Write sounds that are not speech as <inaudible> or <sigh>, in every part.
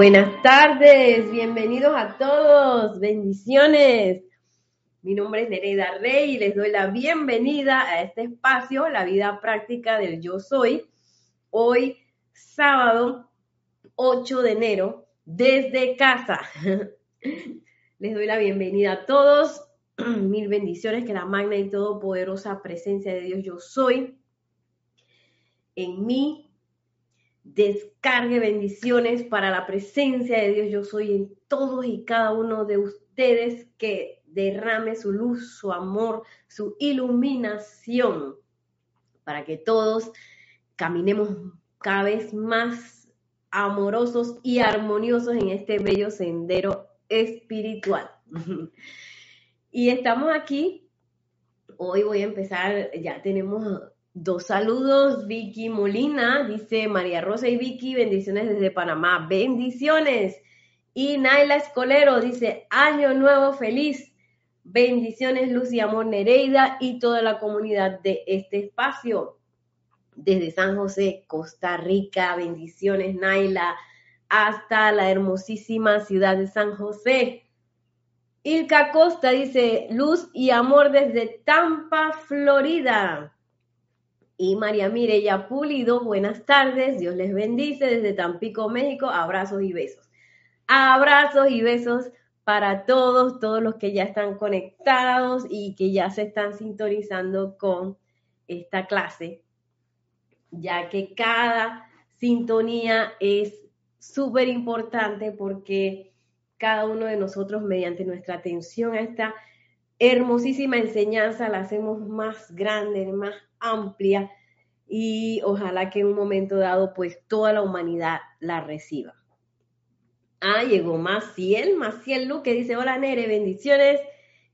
Buenas tardes, bienvenidos a todos, bendiciones. Mi nombre es Nereida Rey y les doy la bienvenida a este espacio, la vida práctica del yo soy. Hoy, sábado 8 de enero, desde casa. <laughs> Les doy la bienvenida a todos. <clears throat> Mil bendiciones, que la magna y todopoderosa presencia de Dios yo soy en mí descargue bendiciones para la presencia de Dios. Yo soy en todos y cada uno de ustedes que derrame su luz, su amor, su iluminación, para que todos caminemos cada vez más amorosos y armoniosos en este bello sendero espiritual. <laughs> y estamos aquí. Hoy voy a empezar, ya tenemos Dos saludos, Vicky Molina, dice María Rosa y Vicky, bendiciones desde Panamá, bendiciones. Y Naila Escolero dice, año nuevo feliz, bendiciones Luz y Amor Nereida y toda la comunidad de este espacio. Desde San José, Costa Rica, bendiciones Naila, hasta la hermosísima ciudad de San José. Ilka Costa dice, luz y amor desde Tampa, Florida. Y María Mireya Pulido, buenas tardes, Dios les bendice desde Tampico, México, abrazos y besos. Abrazos y besos para todos, todos los que ya están conectados y que ya se están sintonizando con esta clase, ya que cada sintonía es súper importante porque cada uno de nosotros, mediante nuestra atención a esta hermosísima enseñanza, la hacemos más grande, más amplia y ojalá que en un momento dado pues toda la humanidad la reciba. Ah, llegó Maciel, Maciel Lu que dice, hola Nere, bendiciones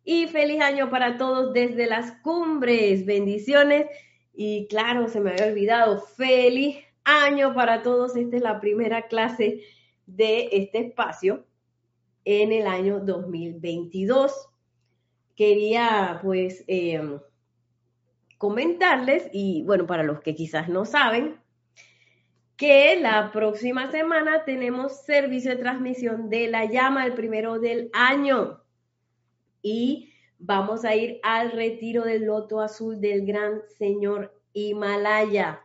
y feliz año para todos desde las cumbres, bendiciones. Y claro, se me había olvidado, feliz año para todos. Esta es la primera clase de este espacio en el año 2022 quería pues em, comentarles, y bueno, para los que quizás no saben, que la próxima semana tenemos servicio de transmisión de la llama, el primero del año. Y vamos a ir al retiro del loto azul del gran señor Himalaya.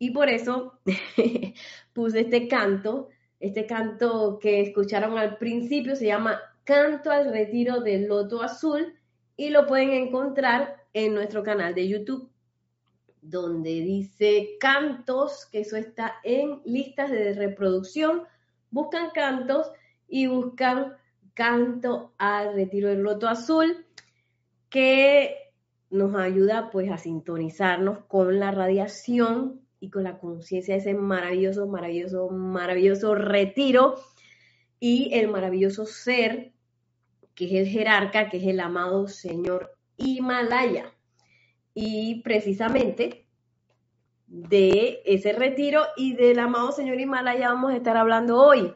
Y por eso <laughs> puse este canto, este canto que escucharon al principio se llama Canto al Retiro del Loto Azul y lo pueden encontrar en nuestro canal de YouTube, donde dice cantos, que eso está en listas de reproducción. Buscan cantos y buscan canto al Retiro del Loto Azul, que nos ayuda pues a sintonizarnos con la radiación y con la conciencia de ese maravilloso, maravilloso, maravilloso retiro y el maravilloso ser que es el jerarca, que es el amado señor Himalaya. Y precisamente de ese retiro y del amado señor Himalaya vamos a estar hablando hoy.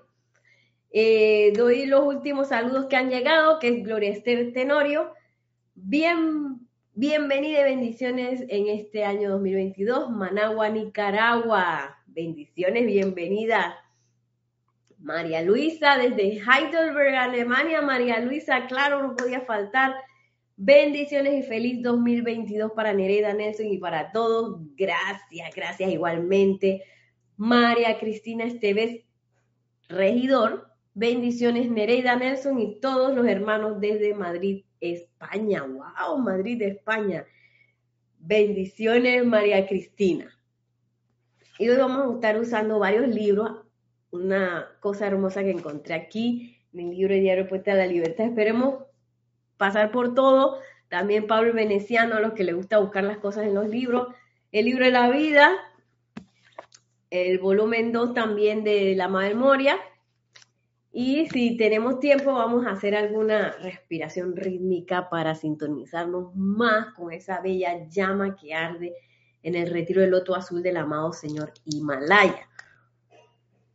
Eh, doy los últimos saludos que han llegado, que es Gloria Esther Tenorio. Bien, bienvenida y bendiciones en este año 2022, Managua, Nicaragua. Bendiciones, bienvenida. María Luisa desde Heidelberg, Alemania. María Luisa, claro, no podía faltar. Bendiciones y feliz 2022 para Nereida Nelson y para todos. Gracias, gracias igualmente. María Cristina Esteves, regidor. Bendiciones Nereida Nelson y todos los hermanos desde Madrid, España. ¡Wow! Madrid, España. Bendiciones María Cristina. Y hoy vamos a estar usando varios libros una cosa hermosa que encontré aquí en el libro Diario Puesta de la Libertad. Esperemos pasar por todo. También Pablo Veneciano, a los que les gusta buscar las cosas en los libros. El libro de la vida, el volumen 2 también de La Madre Moria. Y si tenemos tiempo, vamos a hacer alguna respiración rítmica para sintonizarnos más con esa bella llama que arde en el retiro del loto azul del amado Señor Himalaya.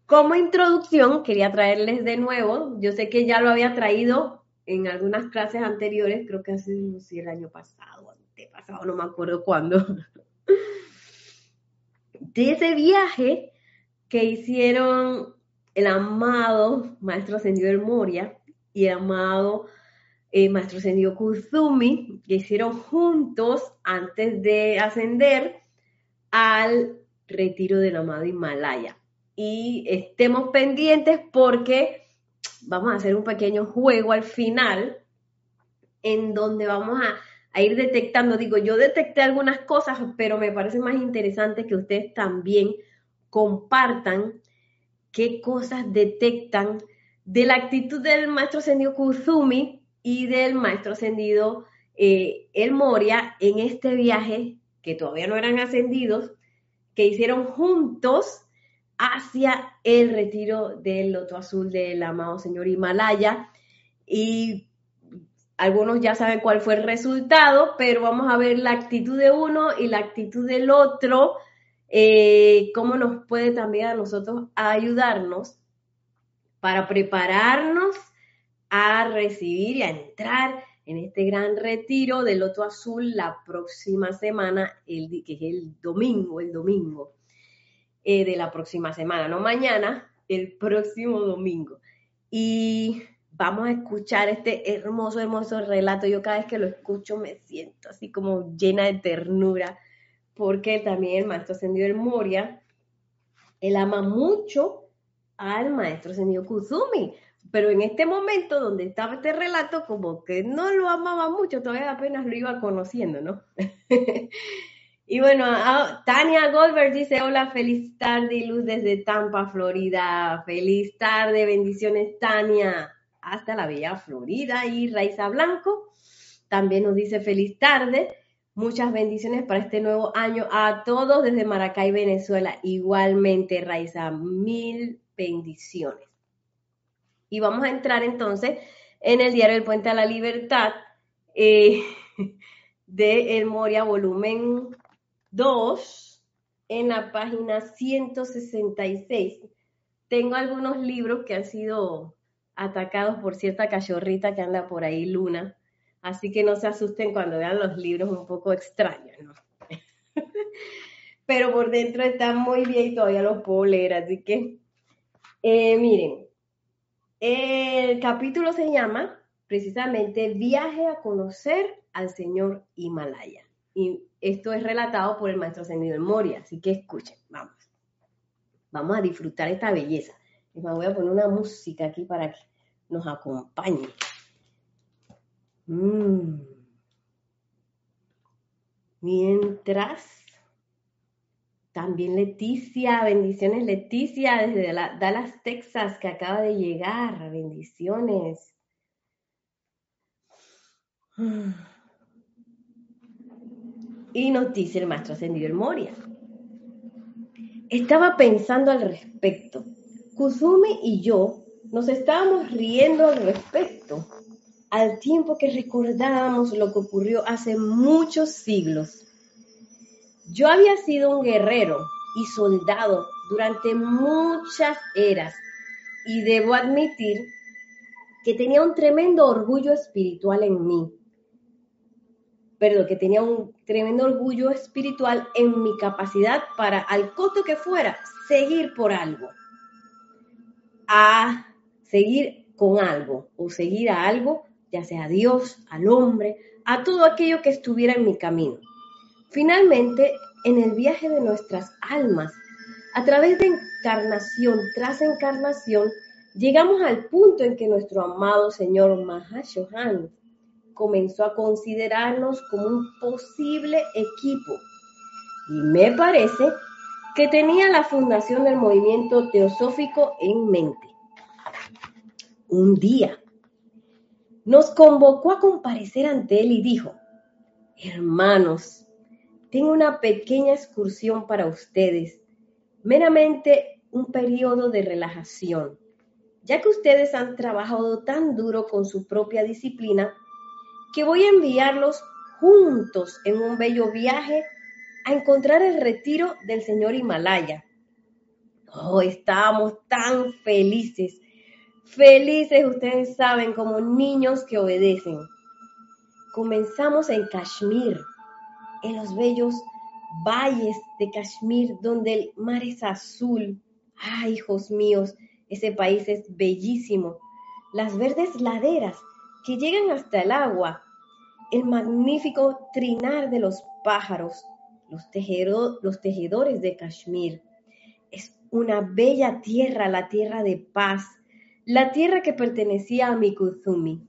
Como introducción, quería traerles de nuevo, yo sé que ya lo había traído en algunas clases anteriores, creo que hace, no sé, el año pasado, antepasado, no me acuerdo cuándo, <laughs> de ese viaje que hicieron el amado Maestro Ascendido del Moria y el amado eh, Maestro Ascendido Kuzumi, que hicieron juntos antes de ascender al retiro del amado Himalaya. Y estemos pendientes porque vamos a hacer un pequeño juego al final en donde vamos a, ir detectando, digo, yo detecté algunas cosas, pero me parece más interesante que ustedes también compartan qué cosas detectan de la actitud del maestro ascendido Kuzumi y del maestro ascendido eh, El Moria en este viaje, que todavía no eran ascendidos, que hicieron juntos hacia el retiro del loto azul del amado señor Himalaya. Y algunos ya saben cuál fue el resultado, pero vamos a ver la actitud de uno y la actitud del otro, eh, cómo nos puede también a nosotros ayudarnos para prepararnos a recibir y a entrar en este gran retiro del loto azul la próxima semana, el, que es el domingo, el domingo eh, de la próxima semana, no mañana, el próximo domingo. Y vamos a escuchar este hermoso, hermoso relato. Yo cada vez que lo escucho me siento así como llena de ternura, porque también el maestro ascendido del Moria, él ama mucho al maestro ascendido Kuzumi, pero en este momento donde estaba este relato, como que no lo amaba mucho, todavía apenas lo iba conociendo, ¿no? <laughs> y bueno, Tania Goldberg dice, hola, feliz tarde y luz desde Tampa, Florida. Feliz tarde, bendiciones, Tania hasta la bella Florida. Y Raiza Blanco también nos dice feliz tarde. Muchas bendiciones para este nuevo año a todos desde Maracay, Venezuela. Igualmente, Raiza, mil bendiciones. Y vamos a entrar entonces en el diario El Puente a la Libertad eh, <laughs> de El Moria, volumen 2, en la página 166. Tengo algunos libros que han sido atacados por cierta cachorrita que anda por ahí, Luna. Así que no se asusten cuando vean los libros un poco extraños, ¿no? <laughs> Pero por dentro están muy bien y todavía los puedo leer, así que eh, miren, el capítulo se llama precisamente Viaje a conocer al señor Himalaya. Y esto es relatado por el maestro ascendido en Moria, así que escuchen, vamos. Vamos a disfrutar esta belleza. Me voy a poner una música aquí para que nos acompañe. Mm. Mientras, también Leticia, bendiciones Leticia desde Dallas, Texas, que acaba de llegar, bendiciones. Y nos dice el maestro ascendido el Moria. Estaba pensando al respecto Kuzumi y yo nos estábamos riendo al respecto, al tiempo que recordábamos lo que ocurrió hace muchos siglos. Yo había sido un guerrero y soldado durante muchas eras y debo admitir que tenía un tremendo orgullo espiritual en mí. Perdón, que tenía un tremendo orgullo espiritual en mi capacidad para, al costo que fuera, seguir por algo a seguir con algo o seguir a algo, ya sea a Dios, al hombre, a todo aquello que estuviera en mi camino. Finalmente, en el viaje de nuestras almas, a través de encarnación tras encarnación, llegamos al punto en que nuestro amado Señor Mahashohan comenzó a considerarnos como un posible equipo. Y me parece que tenía la fundación del movimiento teosófico en mente. Un día nos convocó a comparecer ante él y dijo, hermanos, tengo una pequeña excursión para ustedes, meramente un periodo de relajación, ya que ustedes han trabajado tan duro con su propia disciplina, que voy a enviarlos juntos en un bello viaje a encontrar el retiro del señor Himalaya. Oh, estábamos tan felices, felices, ustedes saben, como niños que obedecen. Comenzamos en Kashmir, en los bellos valles de Kashmir, donde el mar es azul. Ay, hijos míos, Ese país es bellísimo. Las verdes laderas que llegan hasta el agua, el magnífico trinar de los pájaros, los, los tejedores de Kashmir. Es una bella tierra, la tierra de paz, la tierra que pertenecía a Mikuzumi.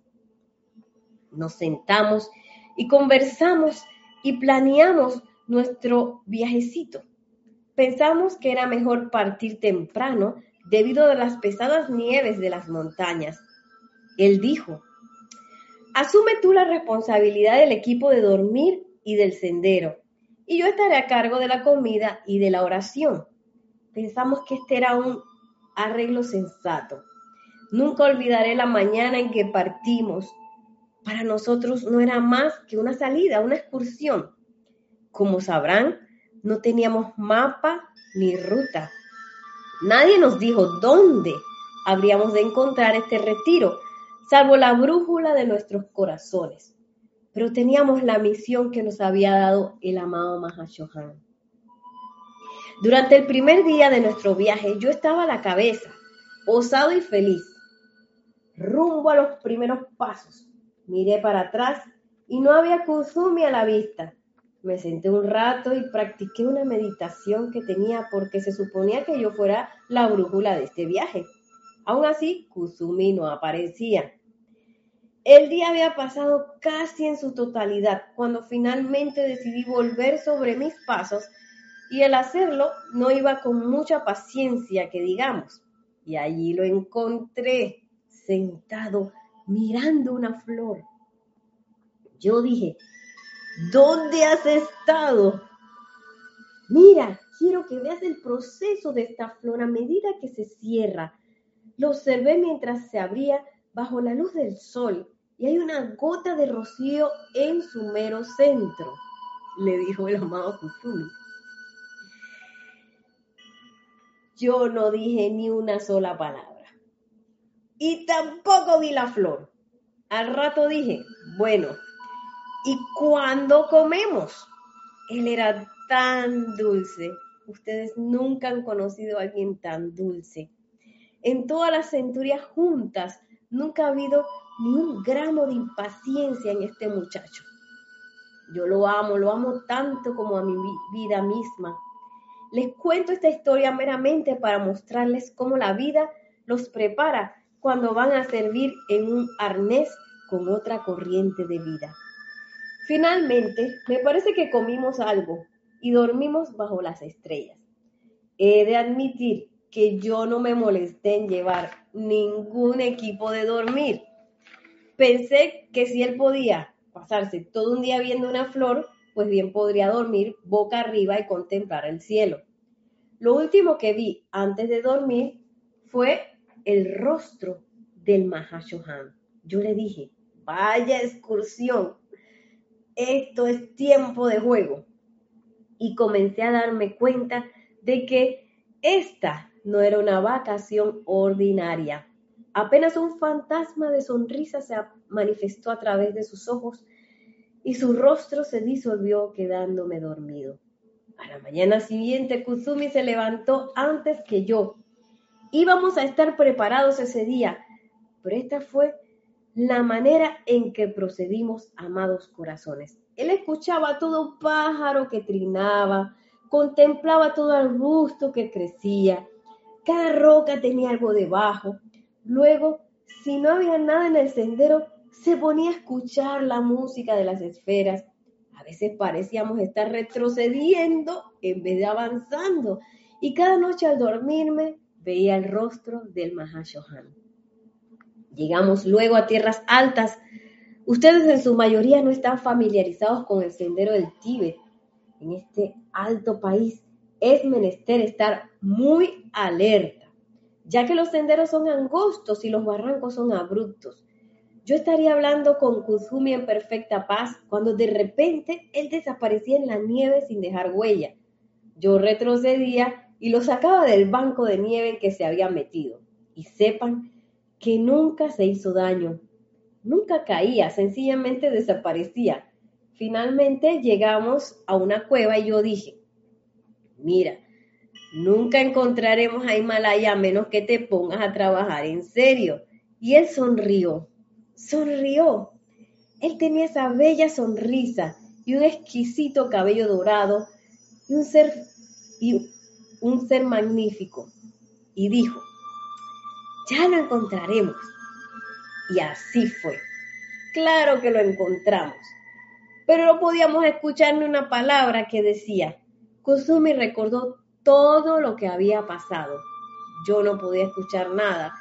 Nos sentamos y conversamos y planeamos nuestro viajecito. Pensamos que era mejor partir temprano debido a las pesadas nieves de las montañas. Él dijo, asume tú la responsabilidad del equipo de dormir y del sendero, y yo estaré a cargo de la comida y de la oración. Pensamos que este era un arreglo sensato. Nunca olvidaré la mañana en que partimos. Para nosotros no era más que una salida, una excursión. Como sabrán, no teníamos mapa ni ruta. Nadie nos dijo dónde habríamos de encontrar este retiro, salvo la brújula de nuestros corazones. Pero teníamos la misión que nos había dado el amado Mahashohan. Durante el primer día de nuestro viaje, yo estaba a la cabeza, osado y feliz, rumbo a los primeros pasos. Miré para atrás y no había Kuzumi a la vista. Me senté un rato y practiqué una meditación que tenía porque se suponía que yo fuera la brújula de este viaje. Aún así, Kusumi no aparecía. El día había pasado casi en su totalidad cuando finalmente decidí volver sobre mis pasos y al hacerlo no iba con mucha paciencia, que digamos. Y allí lo encontré sentado mirando una flor. Yo dije, ¿Dónde has estado? Mira, quiero que veas el proceso de esta flor a medida que se cierra. Lo observé mientras se abría bajo la luz del sol y hay una gota de rocío en su mero centro, le dijo el amado Kusumi. Yo no dije ni una sola palabra. Y tampoco vi la flor. Al rato dije, bueno, ¿Y cuando comemos? Él era tan dulce. Ustedes nunca han conocido a alguien tan dulce. En todas las centurias juntas, nunca ha habido ni un gramo de impaciencia en este muchacho. Yo lo amo, lo amo tanto como a mi vida misma. Les cuento esta historia meramente para mostrarles cómo la vida los prepara cuando van a servir en un arnés con otra corriente de vida. Finalmente, me parece que comimos algo y dormimos bajo las estrellas. He de admitir que yo no me molesté en llevar ningún equipo de dormir. Pensé que si él podía pasarse todo un día viendo una flor, pues bien podría dormir boca arriba y contemplar el cielo. Lo último que vi antes de dormir fue el rostro del Mahashohan. Yo le dije, vaya excursión, esto es tiempo de juego. Y comencé a darme cuenta de que esta no era una vacación ordinaria. Apenas un fantasma de sonrisa se manifestó a través de sus ojos y su rostro se disolvió quedándome dormido. A la mañana siguiente, Kuzumi se levantó antes que yo. Íbamos a estar preparados ese día, pero esta fue la manera en que procedimos, amados corazones. Él escuchaba todo pájaro que trinaba, contemplaba todo arbusto que crecía, cada roca tenía algo debajo. Luego, si no había nada en el sendero, se ponía a escuchar la música de las esferas. A veces parecíamos estar retrocediendo en vez de avanzando. Y cada noche al dormirme veía el rostro del Mahashohan. Llegamos luego a tierras altas. Ustedes en su mayoría no están familiarizados con el sendero del Tíbet. En este alto país es menester estar muy alerta, ya que los senderos son angostos y los barrancos son abruptos. Yo estaría hablando con Kuzumi en perfecta paz cuando de repente él desaparecía en la nieve sin dejar huella. Yo retrocedía y lo sacaba del banco de nieve en que se había metido. Y sepan que nunca se hizo daño, nunca caía, sencillamente desaparecía. Finalmente llegamos a una cueva y yo dije, mira, Nunca encontraremos a Himalaya a menos que te pongas a trabajar en serio. Y él sonrió, sonrió. Él tenía esa bella sonrisa y un exquisito cabello dorado y un ser, y un ser magnífico. Y dijo, ya lo encontraremos. Y así fue. Claro que lo encontramos. Pero no podíamos escuchar ni una palabra que decía. Kusumi recordó todo lo que había pasado. Yo no podía escuchar nada.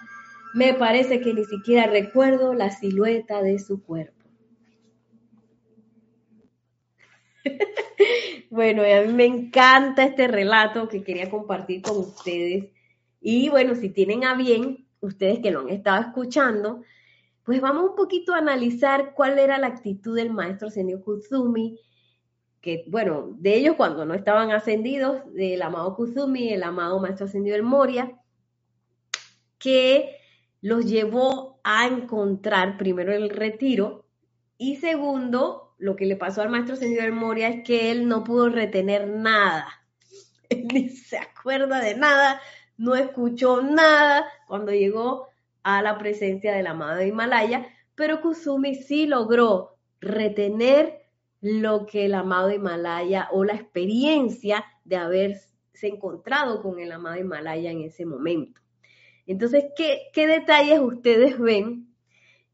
Me parece que ni siquiera recuerdo la silueta de su cuerpo. <laughs> bueno, a mí me encanta este relato que quería compartir con ustedes. Y bueno, si tienen a bien, ustedes que lo han estado escuchando, pues vamos un poquito a analizar cuál era la actitud del maestro Senio Kuzumi que, bueno, de ellos cuando no estaban ascendidos, del amado Kuzumi, el amado maestro ascendido del Moria, que los llevó a encontrar primero el retiro y segundo, lo que le pasó al maestro ascendido del Moria es que él no pudo retener nada. <laughs> Él ni se acuerda de nada, no escuchó nada cuando llegó a la presencia del amado Himalaya, pero Kusumi sí logró retener lo que el amado Himalaya o la experiencia de haberse encontrado con el amado Himalaya en ese momento. Entonces, ¿qué, detalles ustedes ven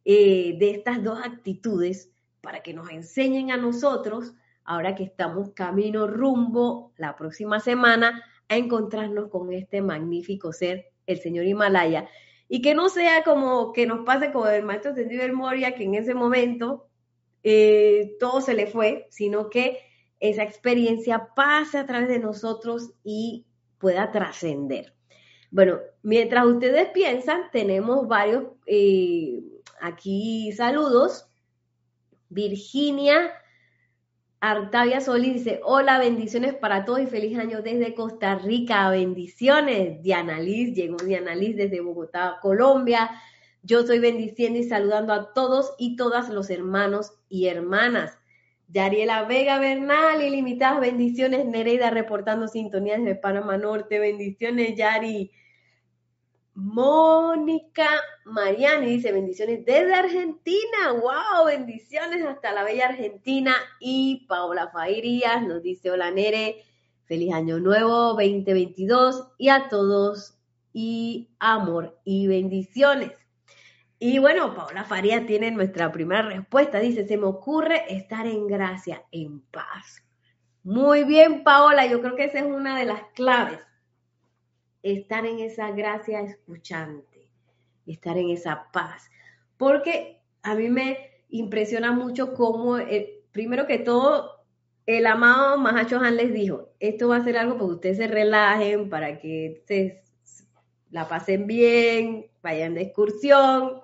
eh, de estas dos actitudes para que nos enseñen a nosotros, ahora que estamos camino rumbo la próxima semana, a encontrarnos con este magnífico ser, el señor Himalaya, y que no sea como que nos pase con el maestro del Moria, que en ese momento eh, todo se le fue, sino que esa experiencia pase a través de nosotros y pueda trascender. Bueno, mientras ustedes piensan, tenemos varios eh, aquí saludos. Virginia Artavia Solís dice, hola, bendiciones para todos y feliz año desde Costa Rica, bendiciones. Diana Liz, llegó Diana Liz desde Bogotá, Colombia. Yo estoy bendiciendo y saludando a todos y todas los hermanos y hermanas. Yariela Vega Bernal, ilimitadas bendiciones. Nereida reportando sintonías de Panamá Norte. Bendiciones, Yari. Mónica Mariani dice bendiciones desde Argentina. ¡Wow! Bendiciones hasta la bella Argentina. Y Paola Fairías nos dice: Hola, Nere. Feliz año nuevo 2022 y a todos y amor y bendiciones. Y bueno, Paola Faría tiene nuestra primera respuesta. Dice, se me ocurre estar en gracia, en paz. Muy bien, Paola, yo creo que esa es una de las claves. Estar en esa gracia escuchante, estar en esa paz. Porque a mí me impresiona mucho cómo, eh, primero que todo, el amado Mahacho Han les dijo, esto va a ser algo para que ustedes se relajen, para que se la pasen bien, vayan de excursión,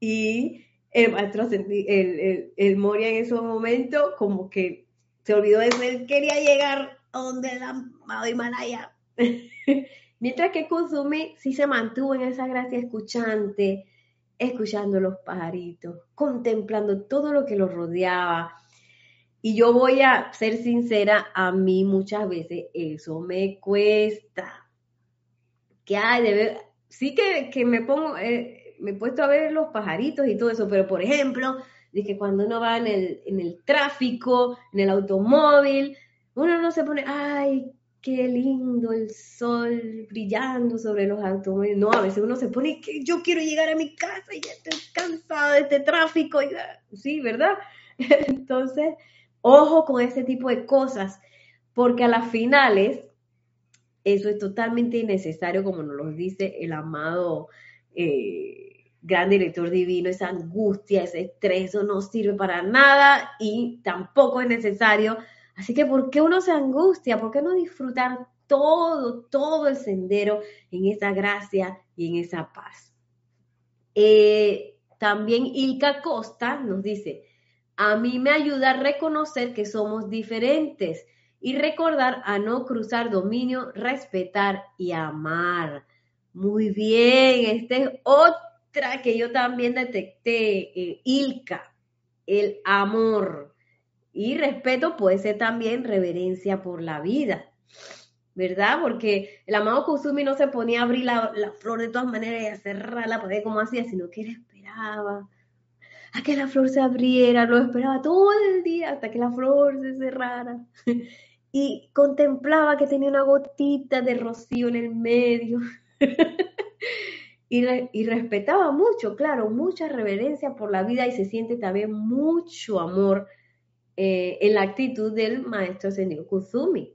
y el maestro, el, el, Moria en ese momento, como que se olvidó de eso, quería llegar a donde el amado Himalaya. <laughs> Mientras que Kuzumi sí se mantuvo en esa gracia escuchante, escuchando los pajaritos, contemplando todo lo que lo rodeaba. Y yo voy a ser sincera, a mí muchas veces eso me cuesta. Que hay, debe, sí que, que me pongo, eh, me he puesto a ver los pajaritos y todo eso, pero por ejemplo, de que cuando uno va en el, en el tráfico, en el automóvil, uno no se pone, ay, qué lindo el sol brillando sobre los automóviles. No, a veces uno se pone que yo quiero llegar a mi casa y ya estoy cansado de este tráfico. sí, ¿verdad? <laughs> Entonces, ojo con ese tipo de cosas, porque a las finales eso es totalmente innecesario, como nos lo dice el amado eh, gran director divino, esa angustia, ese estrés, no sirve para nada y tampoco es necesario. Así que, ¿por qué uno se angustia? ¿Por qué no disfrutar todo, todo el sendero en esa gracia y en esa paz? Eh, también Ilka Costa nos dice, a mí me ayuda a reconocer que somos diferentes y recordar a no cruzar dominio, respetar y amar. Muy bien, este es otro que yo también detecté, eh, Ilka, el amor. Y respeto puede ser también reverencia por la vida. ¿verdad? Porque el amado Kusumi no se ponía a abrir la, flor de todas maneras y a cerrarla para ver cómo hacía, sino que él esperaba a que la flor se abriera, lo esperaba todo el día hasta que la flor se cerrara. <laughs> Y contemplaba que tenía una gotita de rocío en el medio. <laughs> y, respetaba mucho, claro, mucha reverencia por la vida y se siente también mucho amor eh, en la actitud del maestro Senio Kusumi.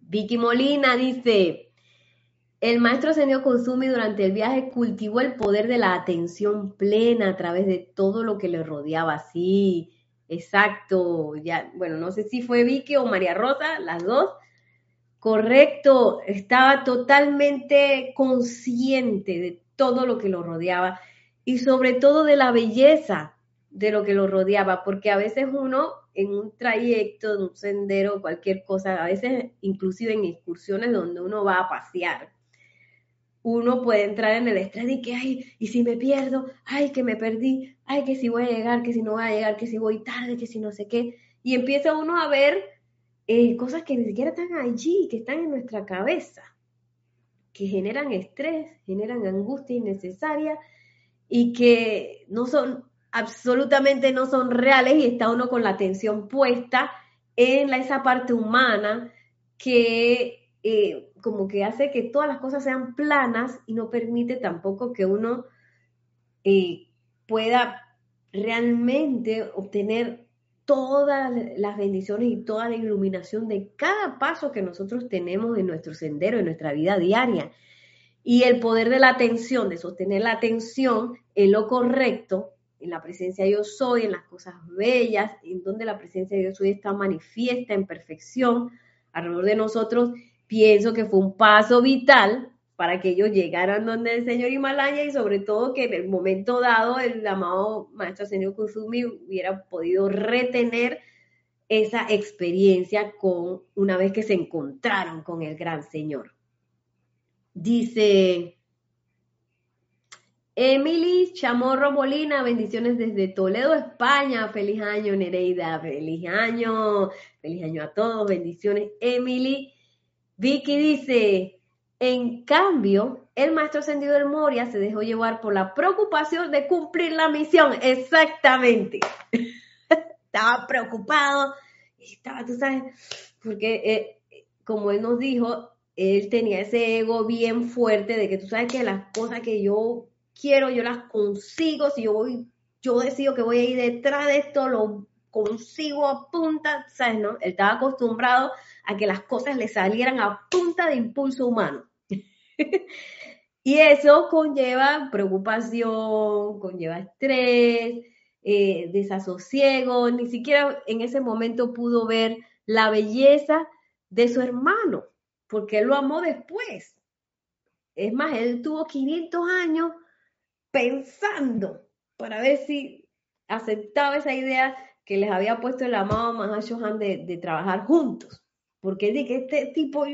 Vicky Molina dice, el maestro Senio Kusumi durante el viaje cultivó el poder de la atención plena a través de todo lo que le rodeaba. Sí, exacto. Ya, bueno, no sé si fue Vicky o María Rosa, las dos. Correcto, estaba totalmente consciente de todo lo que lo rodeaba y sobre todo de la belleza de lo que lo rodeaba, porque a veces uno en un trayecto, en un sendero, cualquier cosa, a veces inclusive en excursiones donde uno va a pasear, uno puede entrar en el estrés y que, ay, y si me pierdo, ay, que me perdí, ay, que si voy a llegar, que si no voy a llegar, que si voy tarde, que si no sé qué, y empieza uno a ver eh, cosas que ni siquiera están allí, que están en nuestra cabeza, que generan estrés, generan angustia innecesaria y que no son, absolutamente no son reales y está uno con la atención puesta en esa parte humana que eh, como que hace que todas las cosas sean planas y no permite tampoco que uno eh, pueda realmente obtener todas las bendiciones y toda la iluminación de cada paso que nosotros tenemos en nuestro sendero, en nuestra vida diaria. Y el poder de la atención, de sostener la atención en lo correcto, en la presencia de yo soy, en las cosas bellas, en donde la presencia de yo soy está manifiesta en perfección alrededor de nosotros, pienso que fue un paso vital para que ellos llegaran donde el señor Himalaya y sobre todo que en el momento dado el amado maestro señor Kusumi hubiera podido retener esa experiencia con una vez que se encontraron con el gran señor. Dice Emily Chamorro Molina, bendiciones desde Toledo, España. Feliz año, Nereida. Feliz año. Feliz año a todos. Bendiciones, Emily. Vicky dice, en cambio, el maestro ascendido del Moria se dejó llevar por la preocupación de cumplir la misión. Exactamente. <laughs> estaba preocupado, estaba, tú sabes, porque eh, como él nos dijo, él tenía ese ego bien fuerte de que tú sabes que las cosas que yo quiero, yo las consigo, si yo voy, yo decido que voy a ir detrás de esto, lo consigo a punta, ¿sabes? No? Él estaba acostumbrado a que las cosas le salieran a punta de impulso humano. <laughs> y eso conlleva preocupación, conlleva estrés, eh, desasosiego, ni siquiera en ese momento pudo ver la belleza de su hermano, porque él lo amó después. Es más, él tuvo 500 años pensando para ver si aceptaba esa idea que les había puesto el amado Mahashohan de, de trabajar juntos. Porque él que este tipo,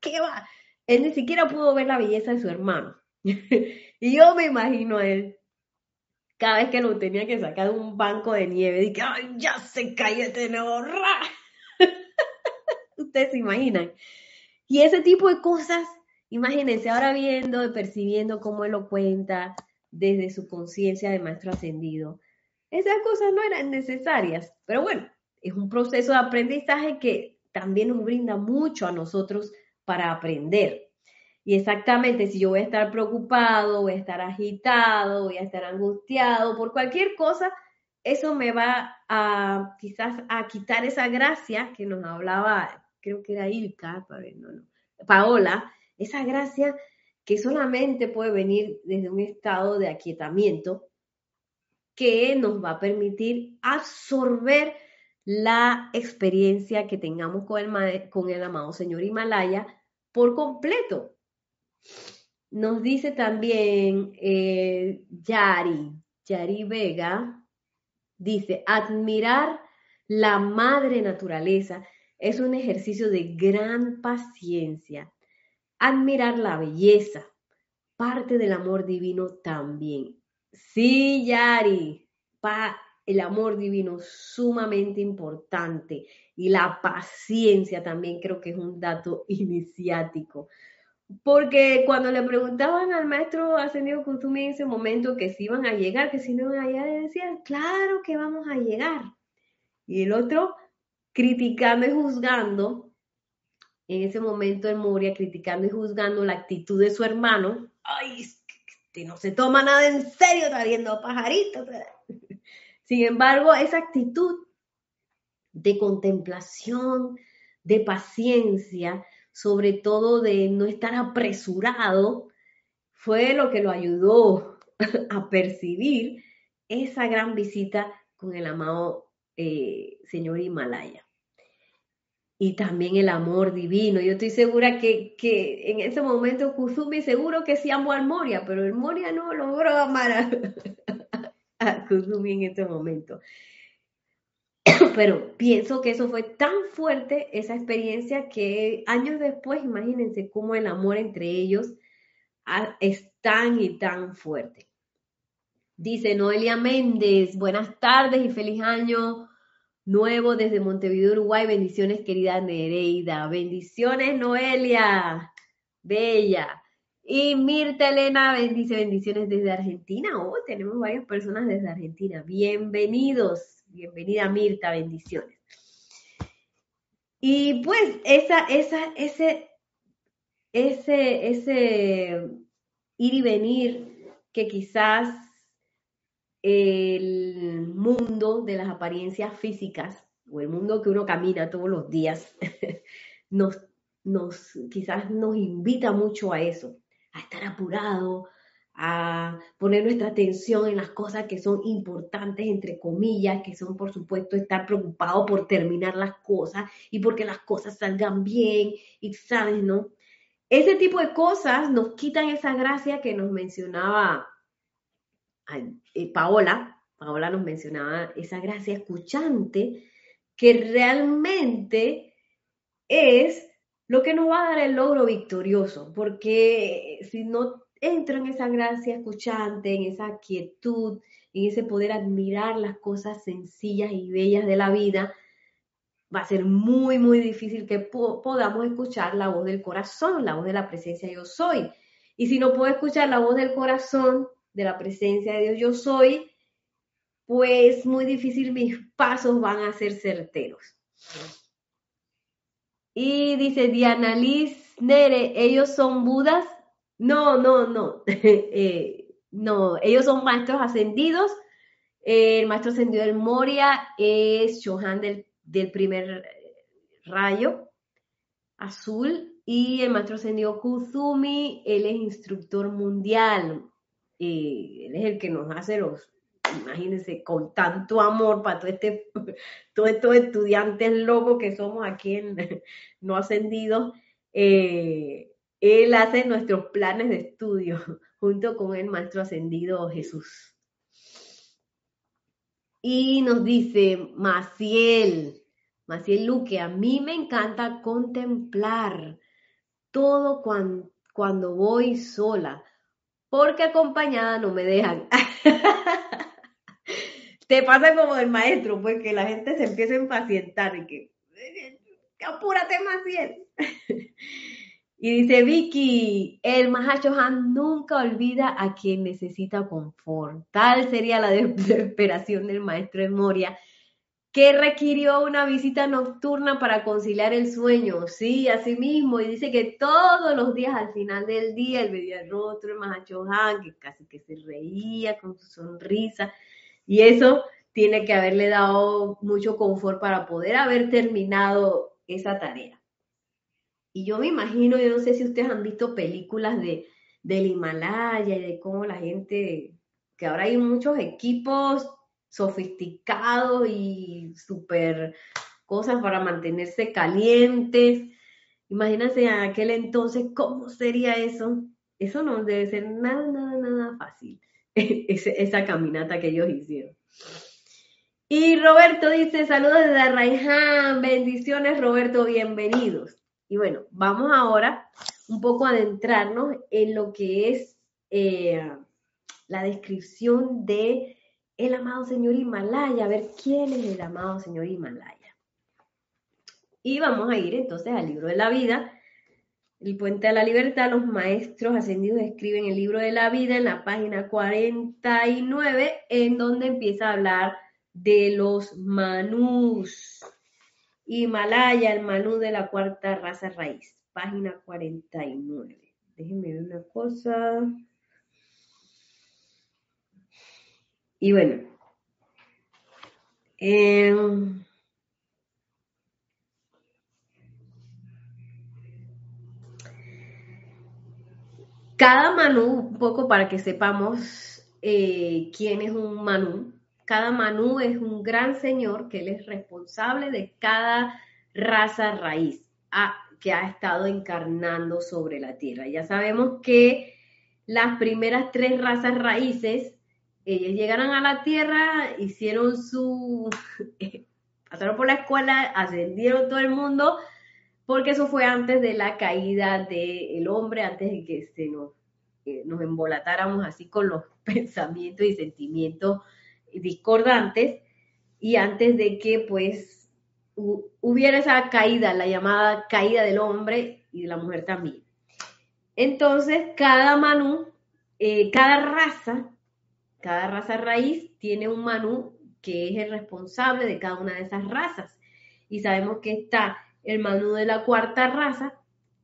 ¿qué va? Él ni siquiera pudo ver la belleza de su hermano. <laughs> y yo me imagino a él, cada vez que lo tenía que sacar de un banco de nieve, dije, ¡ay, ya se cayó este nuevo <laughs> Ustedes se imaginan. Y ese tipo de cosas, imagínense ahora viendo y percibiendo cómo él lo cuenta desde su conciencia de maestro ascendido. Esas cosas no eran necesarias, pero bueno, es un proceso de aprendizaje que también nos brinda mucho a nosotros para aprender. Y exactamente, si yo voy a estar preocupado, voy a estar agitado, voy a estar angustiado por cualquier cosa, eso me va a quizás a quitar esa gracia que nos hablaba, creo que era Ilka, Paola, esa gracia que solamente puede venir desde un estado de aquietamiento que nos va a permitir absorber la experiencia que tengamos con el, con el amado Señor Himalaya por completo. Nos dice también eh, Yari, Yari Vega, dice, admirar la madre naturaleza es un ejercicio de gran paciencia. Admirar la belleza, parte del amor divino también. Sí, Yari, pa el amor divino sumamente importante y la paciencia también creo que es un dato <laughs> iniciático. Porque cuando le preguntaban al maestro ascendido Kuzumi en ese momento que si iban a llegar, que si no iban a llegar, claro que vamos a llegar. Y el otro criticando y juzgando, en ese momento en Moria, criticando y juzgando la actitud de su hermano, ay, que no se toma nada en serio, está viendo pajaritos. Sin embargo, esa actitud de contemplación, de paciencia, sobre todo de no estar apresurado, fue lo que lo ayudó <laughs> a percibir esa gran visita con el amado eh, señor Himalaya. Y también el amor divino. Yo estoy segura que, en ese momento Kuzumi seguro que sí amó al Moria, pero el Moria no logró amar a, <laughs> <laughs> en ese momento. <coughs> Pero pienso que eso fue tan fuerte, esa experiencia, que años después, imagínense cómo el amor entre ellos es tan y tan fuerte. Dice Noelia Méndez, buenas tardes y feliz año nuevo desde Montevideo, Uruguay. Bendiciones, querida Nereida. Bendiciones, Noelia. Bella. Y Mirta Elena bendice bendiciones desde Argentina. Oh, tenemos varias personas desde Argentina. Bienvenidos. Bienvenida Mirta, bendiciones. Y pues esa, esa, ese, ese, ese ir y venir que quizás el mundo de las apariencias físicas o el mundo que uno camina todos los días <laughs> nos, nos quizás nos invita mucho a eso, a estar apurado, a poner nuestra atención en las cosas que son importantes, entre comillas, que son, por supuesto, estar preocupado por terminar las cosas y porque las cosas salgan bien, y sabes, ¿no? Ese tipo de cosas nos quitan esa gracia que nos mencionaba eh, Paola. Paola nos mencionaba esa gracia escuchante que realmente es lo que nos va a dar el logro victorioso, porque si no entro en esa gracia escuchante, en esa quietud, en ese poder admirar las cosas sencillas y bellas de la vida, va a ser muy, muy difícil que podamos escuchar la voz del corazón, la voz de la presencia yo soy. Y si no puedo escuchar la voz del corazón, de la presencia de Dios yo soy, pues muy difícil mis pasos van a ser certeros. Y dice Diana Liz Nere, ellos son Budas no, no, no. <laughs> Eh, no, ellos son maestros ascendidos. el maestro ascendido del Moria es Johan del, primer rayo azul y el maestro ascendido Kuzumi, él es instructor mundial. él es el que nos hace los, imagínense, con tanto amor para todo este, <laughs> todos estos estudiantes locos que somos aquí en <laughs> no ascendidos. Eh, él hace nuestros planes de estudio <laughs> junto con el Maestro Ascendido Jesús. Y nos dice Maciel, Maciel Luque, a mí me encanta contemplar todo cuando, cuando voy sola, porque acompañada no me dejan. Te pasa como el maestro, pues que la gente se empieza a impacientar y que, apúrate, Maciel. <laughs> Y dice Vicky, el Han nunca olvida a quien necesita confort. Tal sería la <laughs> desesperación del maestro de Moria, que requirió una visita nocturna para conciliar el sueño. Sí, así mismo. Y dice que todos los días al final del día el rostro del Han, que casi que se reía con su sonrisa. Y eso tiene que haberle dado mucho confort para poder haber terminado esa tarea. Y yo me imagino, yo no sé si ustedes han visto películas de, del Himalaya y de cómo la gente, que ahora hay muchos equipos sofisticados y súper cosas para mantenerse calientes. Imagínense en aquel entonces cómo sería eso. Eso no debe ser nada, nada, nada fácil, <laughs> esa caminata que ellos hicieron. Y Roberto dice, saludos desde Arraiján, bendiciones Roberto, bienvenidos. Y bueno, vamos ahora un poco a adentrarnos en lo que es eh, la descripción de el amado señor Himalaya, a ver quién es el amado señor Himalaya. Y vamos a ir entonces al libro de la vida. El puente a la libertad, los maestros ascendidos escriben el libro de la vida en la página 49, en donde empieza a hablar de los manús. Himalaya, el manú de la cuarta raza raíz, página 49. Déjenme ver una cosa. Y bueno, em, cada manú, un poco para que sepamos eh, quién es un manú, cada manú es un gran señor que él es responsable de cada raza raíz que ha estado encarnando sobre la tierra. Ya sabemos que las primeras tres razas raíces ellos llegaron a la tierra, hicieron su, <laughs> pasaron por la escuela, ascendieron todo el mundo, porque eso fue antes de la caída del hombre, antes de que se nos, eh, nos embolatáramos así con los <laughs> pensamientos y sentimientos discordantes, y antes de que pues hubiera esa caída, la llamada caída del hombre y de la mujer también. Entonces, cada Manú, eh, cada raza cada raza raíz tiene un manú que es el responsable de cada una de esas razas. Y sabemos que está el manú de la cuarta raza,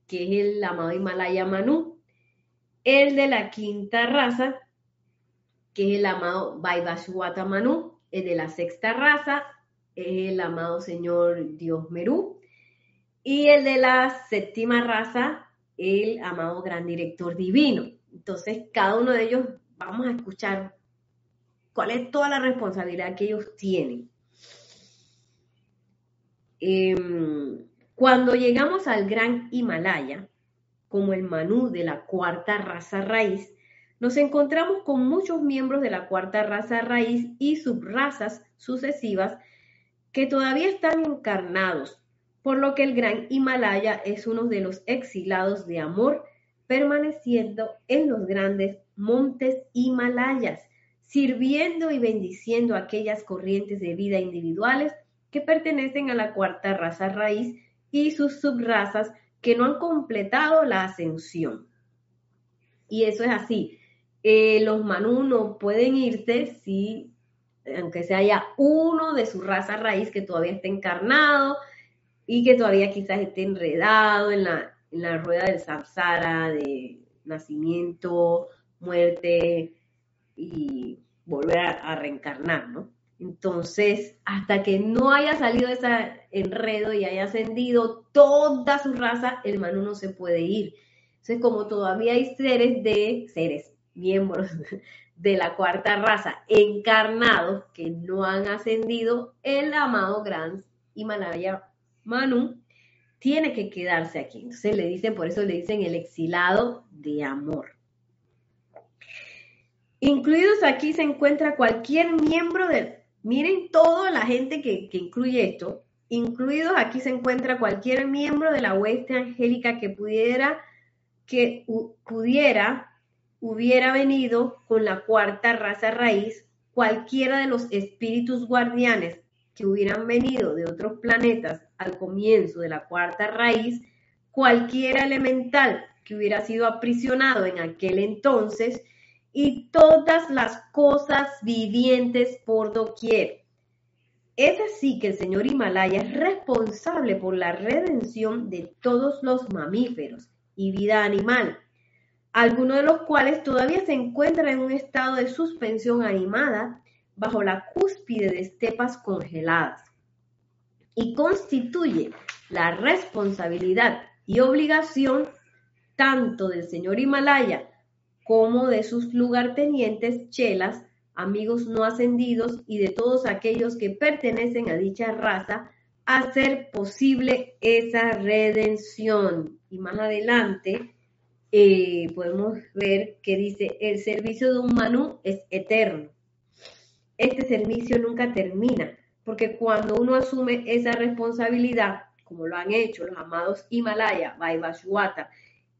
que es el amado Himalaya Manú. El de la quinta raza, que es el amado Vaivashwata Manú. El de la sexta raza, es el amado Señor Dios Merú. Y el de la séptima raza, el amado Gran Director Divino. Entonces, cada uno de ellos, vamos a escuchar cuál es toda la responsabilidad que ellos tienen. Em, cuando llegamos al gran Himalaya, como el Manú de la cuarta raza raíz, nos encontramos con muchos miembros de la cuarta raza raíz y subrazas sucesivas que todavía están encarnados, por lo que el gran Himalaya es uno de los exilados de amor permaneciendo en los grandes montes Himalayas sirviendo y bendiciendo aquellas corrientes de vida individuales que pertenecen a la cuarta raza raíz y sus subrazas que no han completado la ascensión. Y eso es así. Eh, los Manú no pueden irse si, aunque se haya uno de su raza raíz que todavía esté encarnado y que todavía quizás esté enredado en la, en la rueda del samsara, de nacimiento, muerte y volver a, reencarnar, ¿no? Entonces, hasta que no haya salido ese enredo y haya ascendido toda su raza, el Manu no se puede ir. Entonces, como todavía hay seres de, seres, miembros <laughs> de la cuarta raza encarnados que no han ascendido, el amado Gran Himalaya Manu tiene que quedarse aquí. Entonces le dicen, por eso le dicen el exilado de amor. Incluidos aquí se encuentra cualquier miembro del... Miren toda la gente que, incluye esto. Incluidos aquí se encuentra cualquier miembro de la hueste angélica que pudiera, que pudiera, hubiera venido con la cuarta raza raíz, cualquiera de los espíritus guardianes que hubieran venido de otros planetas al comienzo de la cuarta raíz, cualquier elemental que hubiera sido aprisionado en aquel entonces, y todas las cosas vivientes por doquier. Es así que el señor Himalaya es responsable por la redención de todos los mamíferos y vida animal, algunos de los cuales todavía se encuentran en un estado de suspensión animada bajo la cúspide de estepas congeladas, y constituye la responsabilidad y obligación tanto del señor Himalaya como de sus lugartenientes chelas, amigos no ascendidos y de todos aquellos que pertenecen a dicha raza, hacer posible esa redención. Y más adelante eh, podemos ver que dice, el servicio de un Manú es eterno. Este servicio nunca termina, porque cuando uno asume esa responsabilidad, como lo han hecho los amados Himalaya, Vaivashwata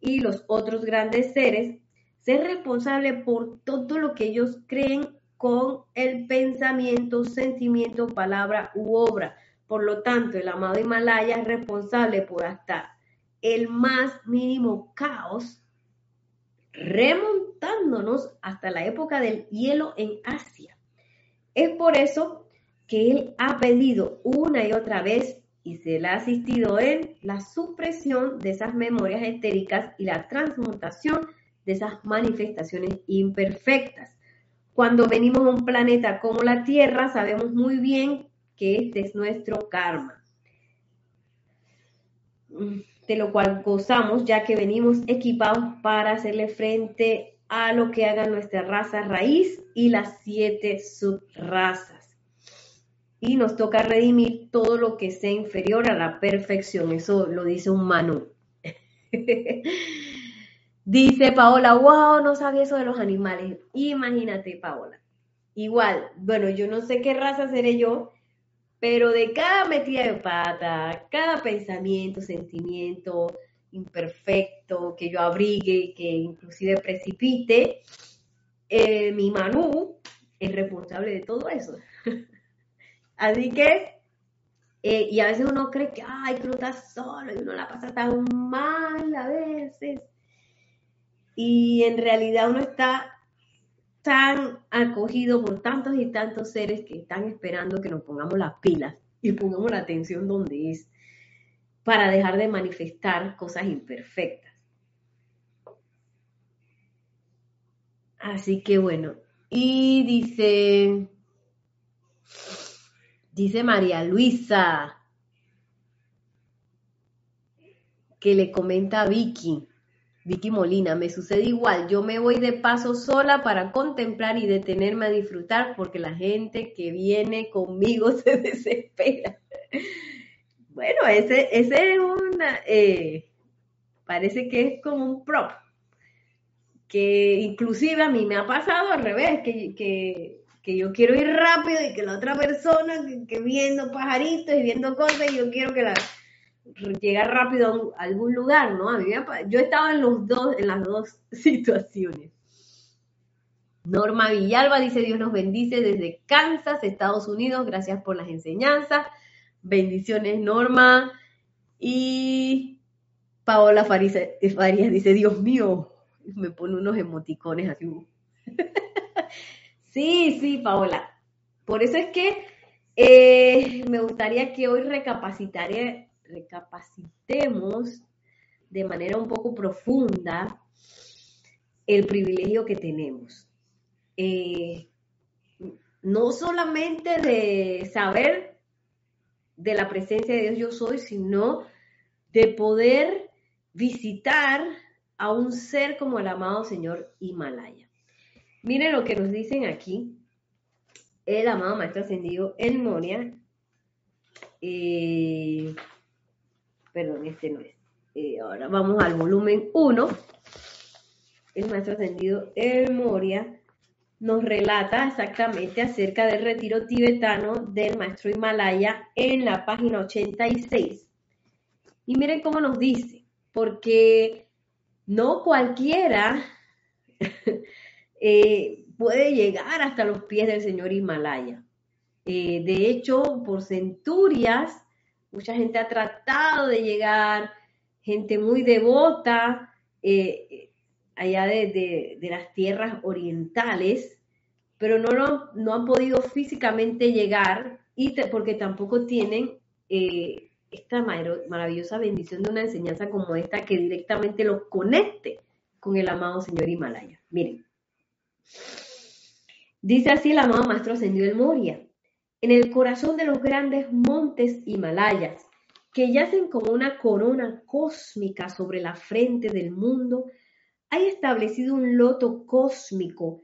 y los otros grandes seres, ser responsable por todo lo que ellos creen con el pensamiento, sentimiento, palabra u obra. Por lo tanto, el amado Himalaya es responsable por hasta el más mínimo caos, remontándonos hasta la época del hielo en Asia. Es por eso que él ha pedido una y otra vez y se le ha asistido en la supresión de esas memorias etéricas y la transmutación de esas manifestaciones imperfectas. Cuando venimos a un planeta como la Tierra, sabemos muy bien que este es nuestro karma, de lo cual gozamos ya que venimos equipados para hacerle frente a lo que haga nuestra raza raíz y las siete subrazas. Y nos toca redimir todo lo que sea inferior a la perfección. Eso lo dice un Manu. <laughs> dice Paola, wow, no sabía eso de los animales. Imagínate, Paola. Igual, bueno, yo no sé qué raza seré yo, pero de cada metida de pata, cada pensamiento, sentimiento imperfecto que yo abrigue, que inclusive precipite, eh, mi Manu es responsable de todo eso. <laughs> Así que, eh, y a veces uno cree que, ay, que uno está solo y uno la pasa tan mal a veces. Y en realidad uno está tan acogido por tantos y tantos seres que están esperando que nos pongamos las pilas y pongamos la atención donde es para dejar de manifestar cosas imperfectas. Así que bueno, y dice, dice María Luisa, que le comenta a Vicky, Vicky Molina, me sucede igual, yo me voy de paso sola para contemplar y detenerme a disfrutar porque la gente que viene conmigo <laughs> se desespera. Bueno, ese, es una, eh, parece que es como un prop, que inclusive a mí me ha pasado al revés, que, yo quiero ir rápido y que la otra persona que, viendo pajaritos y viendo cosas, y yo quiero que la llegar rápido a, algún lugar, ¿no? Yo estaba en los dos, en las dos <laughs> situaciones. Norma Villalba dice, Dios nos bendice desde Kansas, Estados Unidos, gracias por las enseñanzas. Bendiciones, Norma. Y Paola Farías dice, Dios mío, me pone unos emoticones así. <laughs> sí, sí, Paola. Por eso es que eh, me gustaría que hoy recapacitara recapacitemos de manera un poco profunda el privilegio que tenemos. Eh, no solamente de saber de la presencia de Dios yo soy, sino de poder visitar a un ser como el amado Señor Himalaya. Miren lo que nos dicen aquí el amado Maestro Ascendido El Moria. Eh, perdón, este no es. Eh, ahora vamos al volumen 1. El maestro ascendido El Moria nos relata exactamente acerca del retiro tibetano del maestro Himalaya en la página 86. Y miren cómo nos dice, porque no cualquiera <laughs> eh, puede llegar hasta los pies del señor Himalaya. Eh, de hecho, por centurias, Mucha gente ha tratado de llegar, gente muy devota eh, allá de, las tierras orientales, pero no, no han podido físicamente llegar y porque tampoco tienen eh, esta maravillosa bendición de una enseñanza como esta que directamente los conecte con el amado Señor Himalaya. Miren, dice así el amado Maestro Ascendido del Moria en el corazón de los grandes montes Himalayas, que yacen como una corona cósmica sobre la frente del mundo, hay establecido un loto cósmico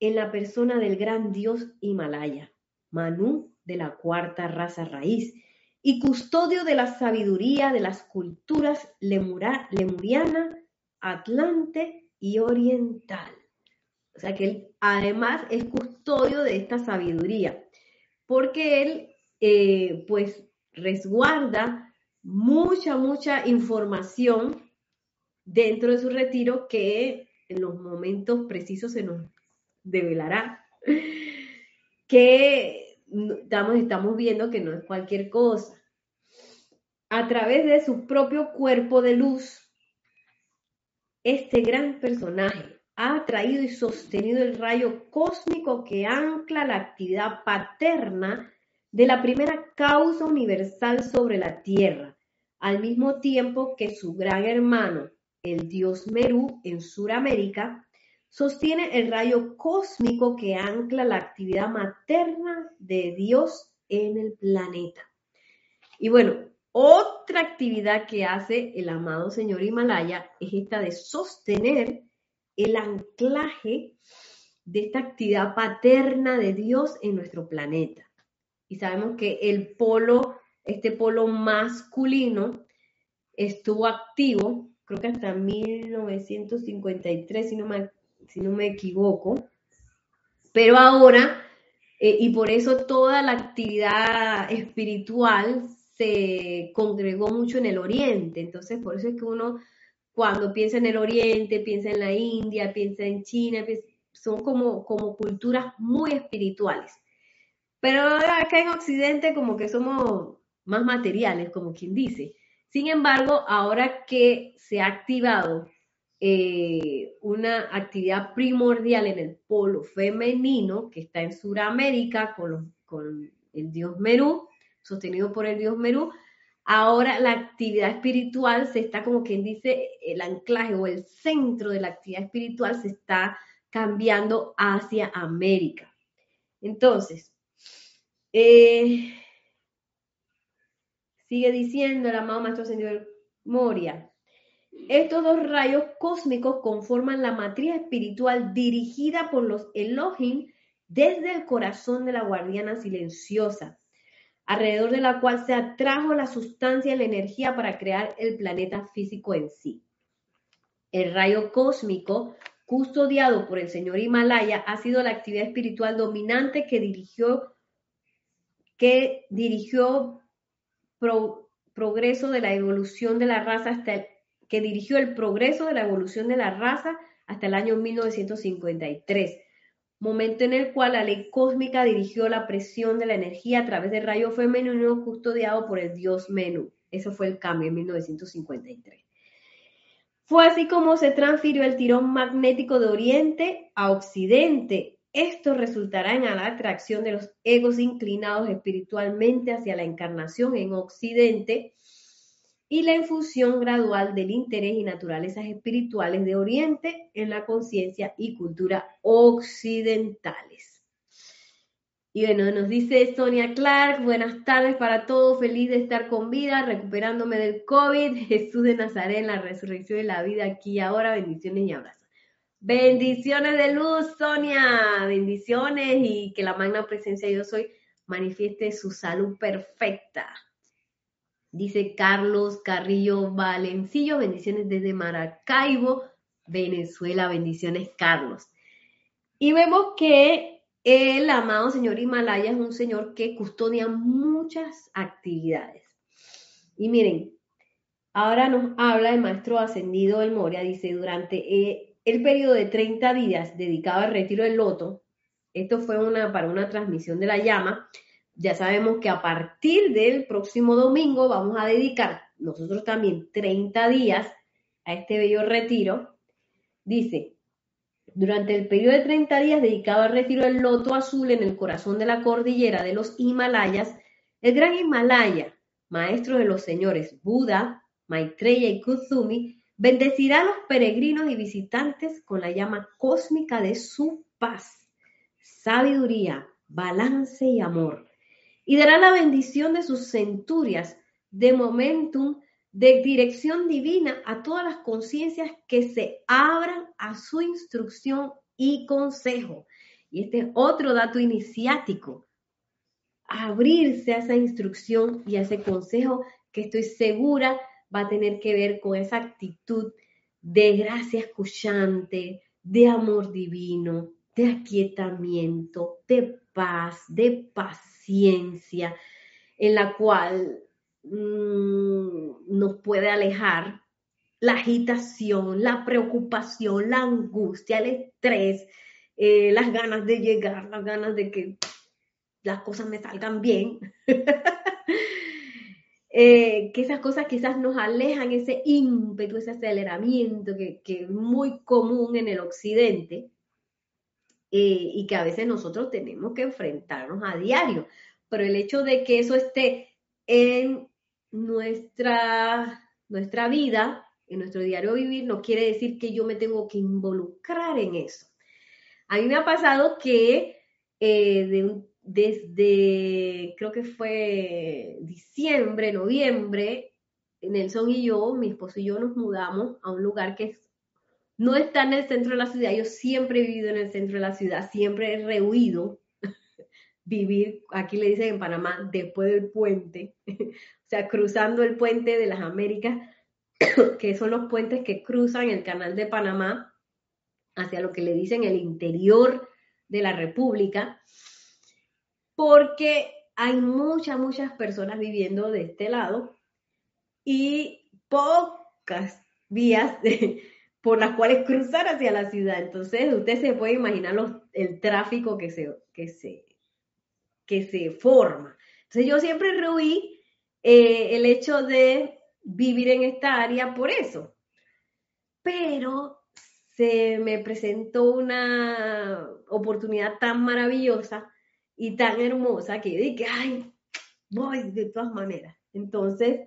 en la persona del gran dios Himalaya, Manu de la cuarta raza raíz, y custodio de la sabiduría de las culturas lemuriana, atlante y oriental. O sea que él además es custodio de esta sabiduría porque él eh, pues resguarda mucha, mucha información dentro de su retiro que en los momentos precisos se nos develará. <laughs> que estamos, estamos viendo que no es cualquier cosa. A través de su propio cuerpo de luz, este gran personaje ha atraído y sostenido el rayo cósmico que ancla la actividad paterna de la primera causa universal sobre la Tierra, al mismo tiempo que su gran hermano, el dios Merú en Sudamérica, sostiene el rayo cósmico que ancla la actividad materna de Dios en el planeta. Y bueno, otra actividad que hace el amado señor Himalaya es esta de sostener el anclaje de esta actividad paterna de Dios en nuestro planeta. Y sabemos que el polo, este polo masculino, estuvo activo, creo que hasta 1953, si no me si no me equivoco. Pero ahora, eh, y por eso toda la actividad espiritual se congregó mucho en el Oriente. Entonces, por eso es que uno, cuando piensa en el Oriente, piensa en la India, piensa en China, son como, como culturas muy espirituales. Pero acá en Occidente como que somos más materiales, como quien dice. Sin embargo, ahora que se ha activado eh, una actividad primordial en el polo femenino que está en Sudamérica con, con el dios Merú, sostenido por el dios Merú. Ahora la actividad espiritual se está, como quien dice, el anclaje o el centro de la actividad espiritual se está cambiando hacia América. Entonces, eh, sigue diciendo el amado Maestro Señor Moria, estos dos rayos cósmicos conforman la matriz espiritual dirigida por los Elohim desde el corazón de la guardiana silenciosa, alrededor de la cual se atrajo la sustancia y la energía para crear el planeta físico en sí. El rayo cósmico, custodiado por el señor Himalaya, ha sido la actividad espiritual dominante que dirigió, que dirigió progreso de la evolución de la raza hasta el que dirigió el progreso de la evolución de la raza hasta el año 1953, momento en el cual la ley cósmica dirigió la presión de la energía a través del rayo femenino custodiado por el dios Menú. Eso fue el cambio en 1953. Fue así como se transfirió el tirón magnético de Oriente a Occidente. Esto resultará en la atracción de los egos inclinados espiritualmente hacia la encarnación en Occidente y la infusión gradual del interés y naturalezas espirituales de Oriente en la conciencia y cultura occidentales. Y bueno, nos dice Sonia Clark, buenas tardes para todos, feliz de estar con vida, recuperándome del COVID, <laughs> Jesús de Nazaret en la resurrección y la vida aquí y ahora, bendiciones y abrazos. Bendiciones de luz, Sonia, bendiciones y que la magna presencia de Dios hoy manifieste su salud perfecta Dice Carlos Carrillo Valencillo, bendiciones desde Maracaibo, Venezuela, bendiciones Carlos. Y vemos que el amado señor Himalaya es un señor que custodia muchas actividades. Y miren, ahora nos habla el maestro ascendido del Moria, dice, durante eh, el periodo de 30 días dedicado al retiro del loto, esto fue una, para una transmisión de la llama, ya sabemos que a partir del próximo domingo vamos a dedicar nosotros también 30 días a este bello retiro. Dice, durante el periodo de 30 días dedicado al retiro del loto azul en el corazón de la cordillera de los Himalayas, el gran Himalaya, maestro de los señores Buda, Maitreya y Kuzumi, bendecirá a los peregrinos y visitantes con la llama cósmica de su paz, sabiduría, balance y amor y dará la bendición de sus centurias de momentum, de dirección divina a todas las conciencias que se abran a su instrucción y consejo. Y este es otro dato iniciático, abrirse a esa instrucción y a ese consejo que estoy segura va a tener que ver con esa actitud de gracia escuchante, de amor divino, de aquietamiento, de paz, de paciencia, en la cual mm, nos puede alejar la agitación, la preocupación, la angustia, el estrés eh, las ganas de llegar, las ganas de que las cosas me salgan bien. <laughs> Eh, que esas cosas quizás nos alejan ese ímpetu, ese aceleramiento que, es muy común en el occidente eh, y que a veces nosotros tenemos que enfrentarnos a diario. Pero el hecho de que eso esté en nuestra, nuestra vida, en nuestro diario vivir, no quiere decir que yo me tengo que involucrar en eso. A mí me ha pasado que eh, desde, creo que fue diciembre, noviembre, Nelson y yo, mi esposo y yo nos mudamos a un lugar que no está en el centro de la ciudad. Yo siempre he vivido en el centro de la ciudad, siempre he rehuido <laughs> vivir, aquí le dicen en Panamá, después del puente, <laughs> o sea, cruzando el puente de las Américas, <coughs> que son los puentes que cruzan el canal de Panamá hacia lo que le dicen el interior de la República, porque hay muchas, muchas personas viviendo de este lado y pocas vías por las cuales cruzar hacia la ciudad. Entonces, usted se puede imaginar el tráfico que se, que, se, que se forma. Entonces, yo siempre rehuí eh, el hecho de vivir en esta área por eso. Pero se me presentó una oportunidad tan maravillosa y tan hermosa que dije, ay, voy de todas maneras. Entonces,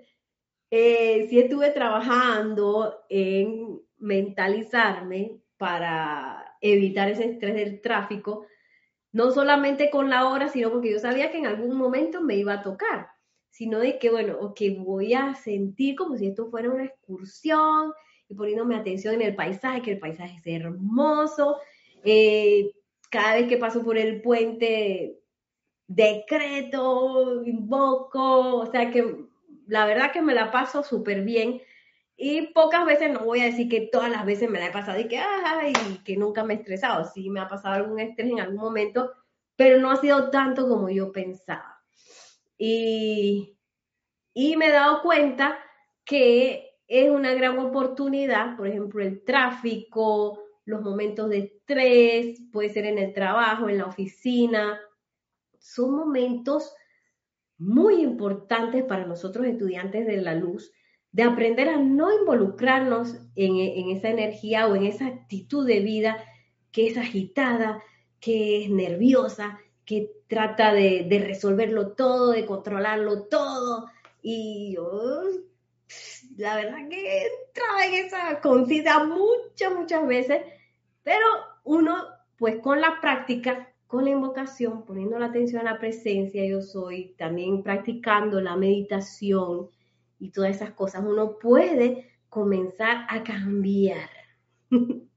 eh, sí estuve trabajando en mentalizarme para evitar ese estrés del tráfico, no solamente con la hora, sino porque yo sabía que en algún momento me iba a tocar, sino de que, bueno, que voy a sentir como si esto fuera una excursión, y poniéndome atención en el paisaje, que el paisaje es hermoso. Eh, cada vez que paso por el puente, decreto, invoco, o sea que la verdad que me la paso súper bien. Y pocas veces, no voy a decir que todas las veces me la he pasado y que, ay, que nunca me he estresado. Sí, me ha pasado algún estrés en algún momento, pero no ha sido tanto como yo pensaba. Y, y me he dado cuenta que es una gran oportunidad, por ejemplo, el tráfico, los momentos de estrés, puede ser en el trabajo, en la oficina, son momentos muy importantes para nosotros estudiantes de la luz, de aprender a no involucrarnos en, esa energía o en esa actitud de vida que es agitada, que es nerviosa, que trata de, resolverlo todo, de controlarlo todo. Y la verdad que entra en esa conciencia muchas, muchas veces, pero uno, pues con la práctica, con la invocación, poniendo la atención a la presencia, yo soy, también practicando la meditación y todas esas cosas, uno puede comenzar a cambiar <laughs>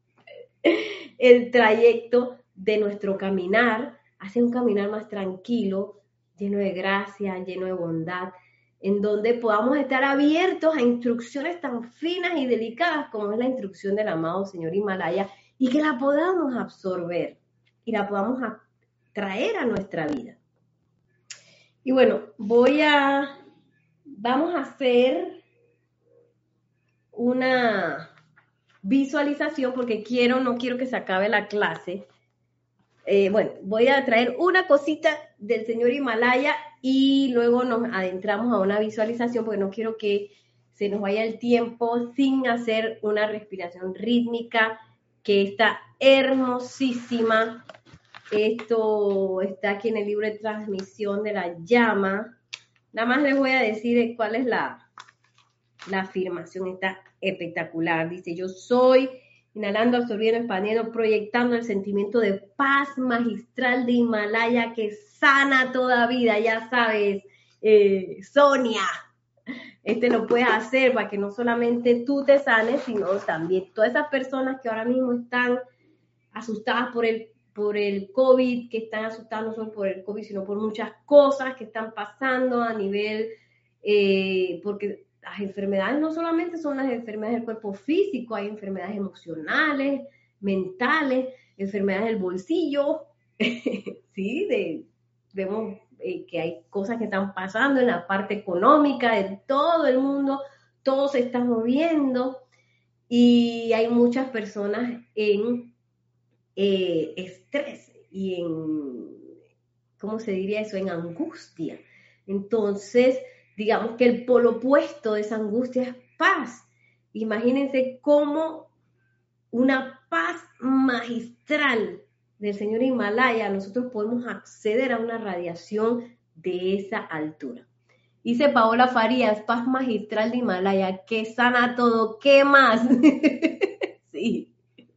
el trayecto de nuestro caminar hacia un caminar más tranquilo, lleno de gracia, lleno de bondad, en donde podamos estar abiertos a instrucciones tan finas y delicadas como es la instrucción del amado Señor Himalaya y que la podamos absorber y la podamos traer a nuestra vida. Y bueno, voy a, vamos a hacer una visualización porque quiero, no quiero que se acabe la clase. Eh, bueno, voy a traer una cosita del señor Himalaya y luego nos adentramos a una visualización porque no quiero que se nos vaya el tiempo sin hacer una respiración rítmica que está hermosísima. Esto está aquí en el libro de transmisión de la llama. Nada más les voy a decir cuál es la, la afirmación. Está espectacular. Dice, yo soy inhalando, absorbiendo, expandiendo, proyectando el sentimiento de paz magistral de Himalaya que sana toda vida, ya sabes, eh, Sonia, este lo puedes hacer para que no solamente tú te sanes, sino también todas esas personas que ahora mismo están asustadas por el, por el COVID, que están asustadas no solo por el COVID, sino por muchas cosas que están pasando a nivel, eh, porque las enfermedades no solamente son las enfermedades del cuerpo físico, hay enfermedades emocionales, mentales, enfermedades del bolsillo, <laughs> sí, de, vemos eh, que hay cosas que están pasando en la parte económica de todo el mundo, todo se está moviendo y hay muchas personas en eh, estrés y en, ¿cómo se diría eso? En angustia. Entonces, digamos que el polo opuesto de esa angustia es paz. Imagínense cómo una paz magistral del señor Himalaya, nosotros podemos acceder a una radiación de esa altura. Dice Paola Farías, paz magistral de Himalaya, que sana todo, ¿qué más? <laughs> sí,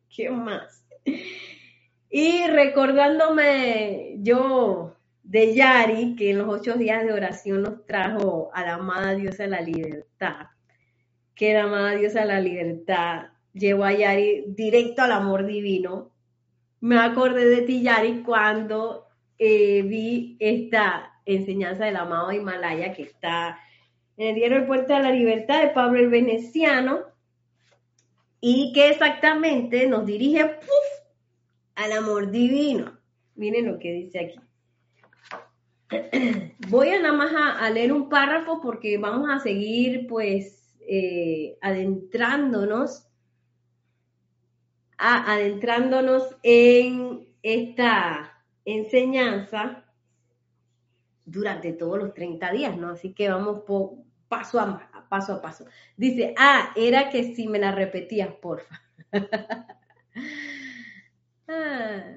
¿qué más? Y recordándome yo de Yari, que en los ocho días de oración nos trajo a la amada diosa de la libertad, que la amada diosa de la libertad llevó a Yari directo al amor divino. Me acordé de ti, Yari, cuando eh, vi esta enseñanza del amado Himalaya que está en el diario El Puente de la Libertad de Pablo el Veneciano y que exactamente nos dirige al amor divino. Miren lo que dice aquí. <clears throat> Voy a nada más a, leer un párrafo porque vamos a seguir pues eh, adentrándonos adentrándonos en esta enseñanza durante todos los 30 días, ¿no? Así que vamos paso a paso a paso. Dice, ah, era que si me la repetías, porfa. <laughs> Ah.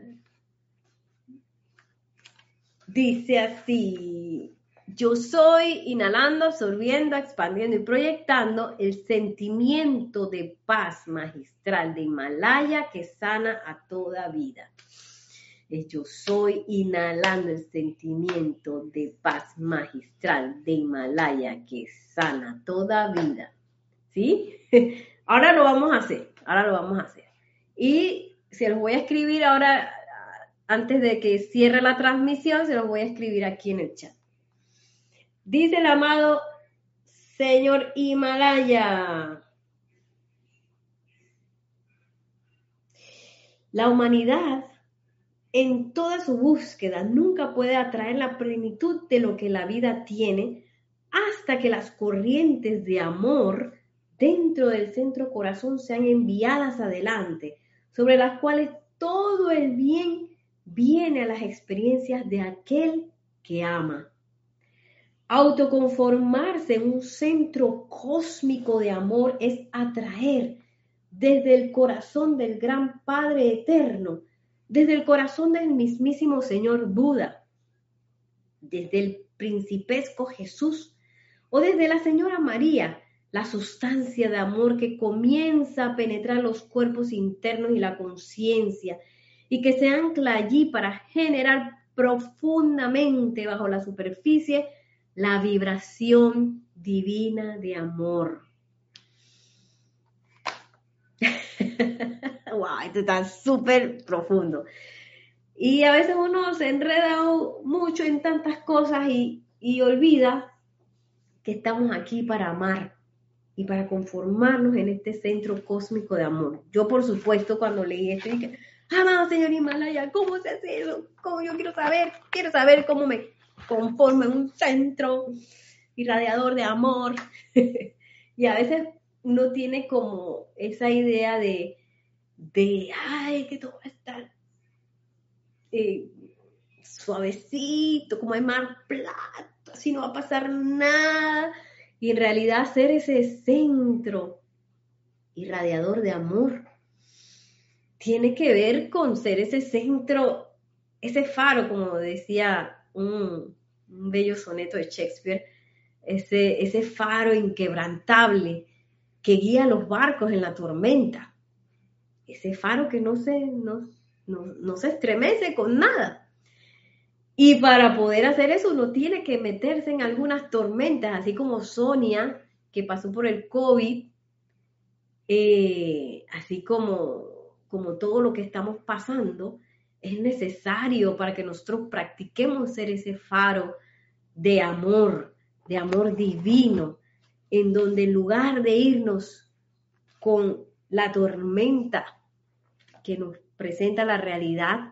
Dice así, yo soy inhalando, absorbiendo, expandiendo y proyectando el sentimiento de paz magistral de Himalaya que sana a toda vida yo soy inhalando el sentimiento de paz magistral de Himalaya que sana toda vida. ¿Sí? <laughs> Ahora lo vamos a hacer, ahora lo vamos a hacer. Y se los voy a escribir ahora, antes de que cierre la transmisión, se los voy a escribir aquí en el chat. Dice el amado Señor Himalaya. La humanidad en toda su búsqueda nunca puede atraer la plenitud de lo que la vida tiene hasta que las corrientes de amor dentro del centro corazón sean enviadas adelante, sobre las cuales todo el bien viene a las experiencias de aquel que ama. Autoconformarse en un centro cósmico de amor es atraer desde el corazón del gran Padre Eterno desde el corazón del mismísimo Señor Buda, desde el principesco Jesús o desde la Señora María, la sustancia de amor que comienza a penetrar los cuerpos internos y la conciencia y que se ancla allí para generar profundamente bajo la superficie la vibración divina de amor. <laughs> wow, esto está súper profundo. Y a veces uno se enreda mucho en tantas cosas y, olvida que estamos aquí para amar y para conformarnos en este centro cósmico de amor. Yo, por supuesto, cuando leí esto, dije, amado señor Himalaya, ¿cómo se hace eso? ¿Cómo yo quiero saber? Quiero saber cómo me conformo en un centro irradiador de amor. <laughs> y a veces uno tiene como esa idea de, de, ay, que todo va a estar eh, suavecito, como hay más plato, así no va a pasar nada. Y en realidad ser ese centro irradiador de amor tiene que ver con ser ese centro, ese faro, como decía un, bello soneto de Shakespeare, ese, ese faro inquebrantable que guía los barcos en la tormenta ese faro que no se, no, se estremece con nada. Y para poder hacer eso uno tiene que meterse en algunas tormentas, así como Sonia, que pasó por el COVID, eh, así como, como todo lo que estamos pasando, es necesario para que nosotros practiquemos ser ese faro de amor, de amor divino, en donde en lugar de irnos con la tormenta que nos presenta la realidad,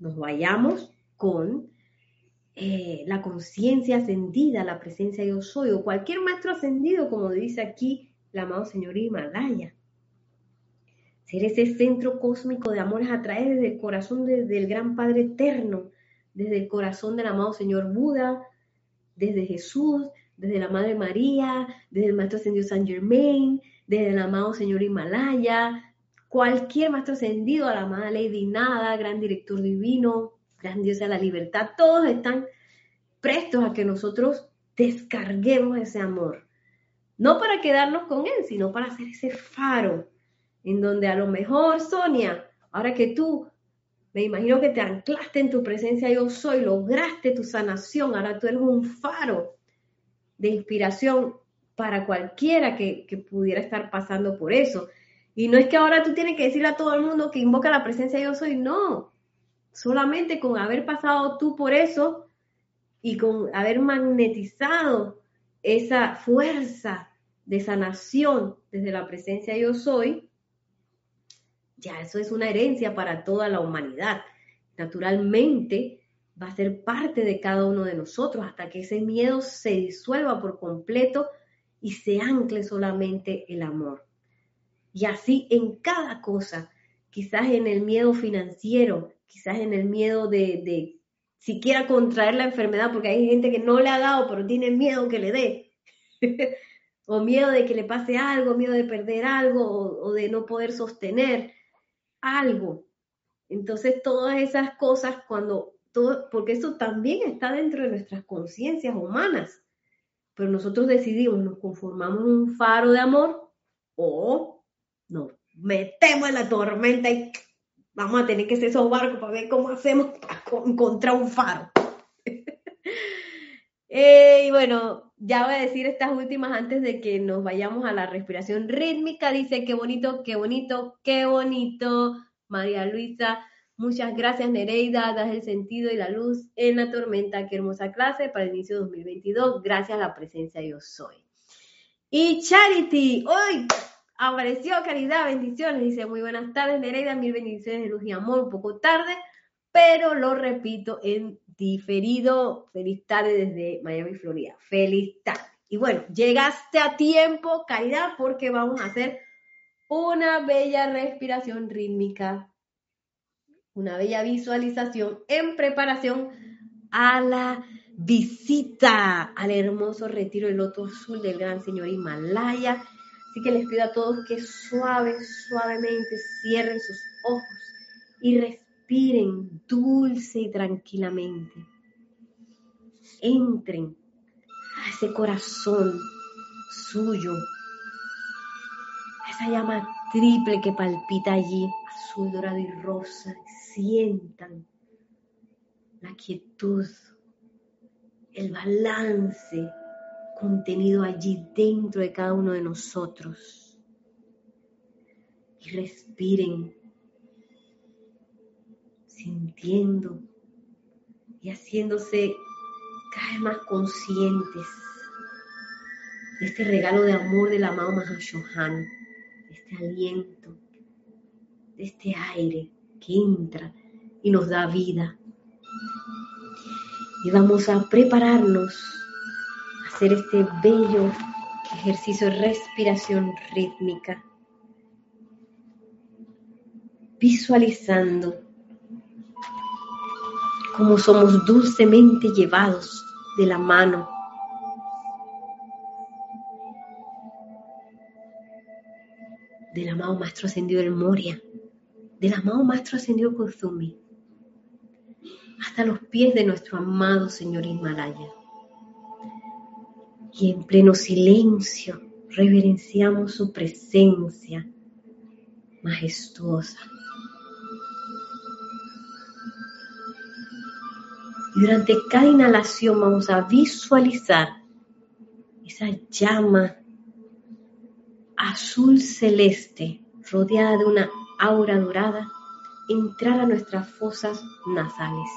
nos vayamos con eh, la conciencia ascendida, la presencia yo soy, o cualquier maestro ascendido, como dice aquí el amado señor Himalaya. ser ese centro cósmico de amores a través desde el corazón del gran Padre Eterno, desde el corazón del amado Señor Buda, desde Jesús, desde la Madre María, desde el Maestro Ascendido San Germain, desde el amado Señor Himalaya, cualquier Maestro Ascendido, a la amada Lady Nada, Gran Director Divino, Gran Dios de la Libertad, todos están prestos a que nosotros descarguemos ese amor. No para quedarnos con él, sino para hacer ese faro en donde a lo mejor, Sonia, ahora que tú, me imagino que te anclaste en tu presencia yo soy, lograste tu sanación, ahora tú eres un faro de inspiración para cualquiera que, pudiera estar pasando por eso. Y no es que ahora tú tienes que decirle a todo el mundo que invoca la presencia yo soy, no. Solamente con haber pasado tú por eso y con haber magnetizado esa fuerza de sanación desde la presencia yo soy, ya eso es una herencia para toda la humanidad. Naturalmente va a ser parte de cada uno de nosotros hasta que ese miedo se disuelva por completo y se ancle solamente el amor. Y así en cada cosa, quizás en el miedo financiero, quizás en el miedo de, de siquiera contraer la enfermedad, porque hay gente que no le ha dado, pero tiene miedo que le dé. <laughs> o miedo de que le pase algo, miedo de perder algo o, de no poder sostener algo. Entonces, todas esas cosas, cuando todo, porque eso también está dentro de nuestras conciencias humanas, pero nosotros decidimos, nos conformamos un faro de amor o nos metemos en la tormenta y vamos a tener que hacer esos barcos para ver cómo hacemos para encontrar un faro. <laughs> Eh, y bueno, ya voy a decir estas últimas antes de que nos vayamos a la respiración rítmica. Dice, qué bonito, qué bonito, qué bonito. María Luisa, muchas gracias Nereida, das el sentido y la luz en la tormenta. Qué hermosa clase para el inicio de 2022. Gracias a la presencia yo soy. Y Charity, hoy apareció Caridad, bendiciones. Dice, muy buenas tardes Nereida, mil bendiciones de luz y amor, un poco tarde, pero lo repito en diferido. Feliz tarde desde Miami, Florida. Feliz tarde. Y bueno, llegaste a tiempo, caridad, porque vamos a hacer una bella respiración rítmica, una bella visualización en preparación a la visita al hermoso retiro del Loto Azul del Gran Señor Himalaya. Así que les pido a todos que suave, suavemente cierren sus ojos y respiren dulce y tranquilamente. Entren a ese corazón suyo, a esa llama triple que palpita allí, azul, dorado y rosa. Sientan la quietud, el balance contenido allí dentro de cada uno de nosotros. Y respiren sintiendo y haciéndose cada vez más conscientes de este regalo de amor del amado Mahashohan, de este aliento, de este aire que entra y nos da vida. Y vamos a prepararnos hacer este bello ejercicio de respiración rítmica, visualizando como somos dulcemente llevados de la mano. Del amado Maestro Ascendido del Moria, del amado Maestro Ascendido Kuzumi, hasta los pies de nuestro amado Señor Himalaya. Y en pleno silencio reverenciamos su presencia majestuosa. Y durante cada inhalación vamos a visualizar esa llama azul celeste rodeada de una aura dorada entrar a nuestras fosas nasales.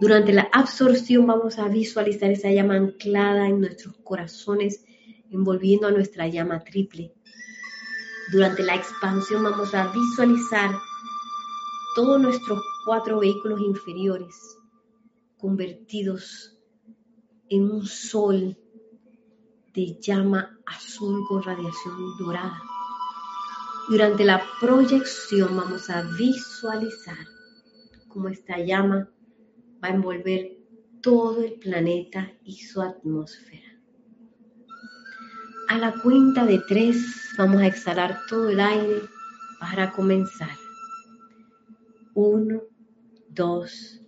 Durante la absorción vamos a visualizar esa llama anclada en nuestros corazones, envolviendo a nuestra llama triple. Durante la expansión vamos a visualizar todos nuestros cuatro vehículos inferiores convertidos en un sol de llama azul con radiación dorada. Durante la proyección vamos a visualizar cómo esta llama va a envolver todo el planeta y su atmósfera. A la cuenta de tres vamos a exhalar todo el aire para comenzar. Uno, dos,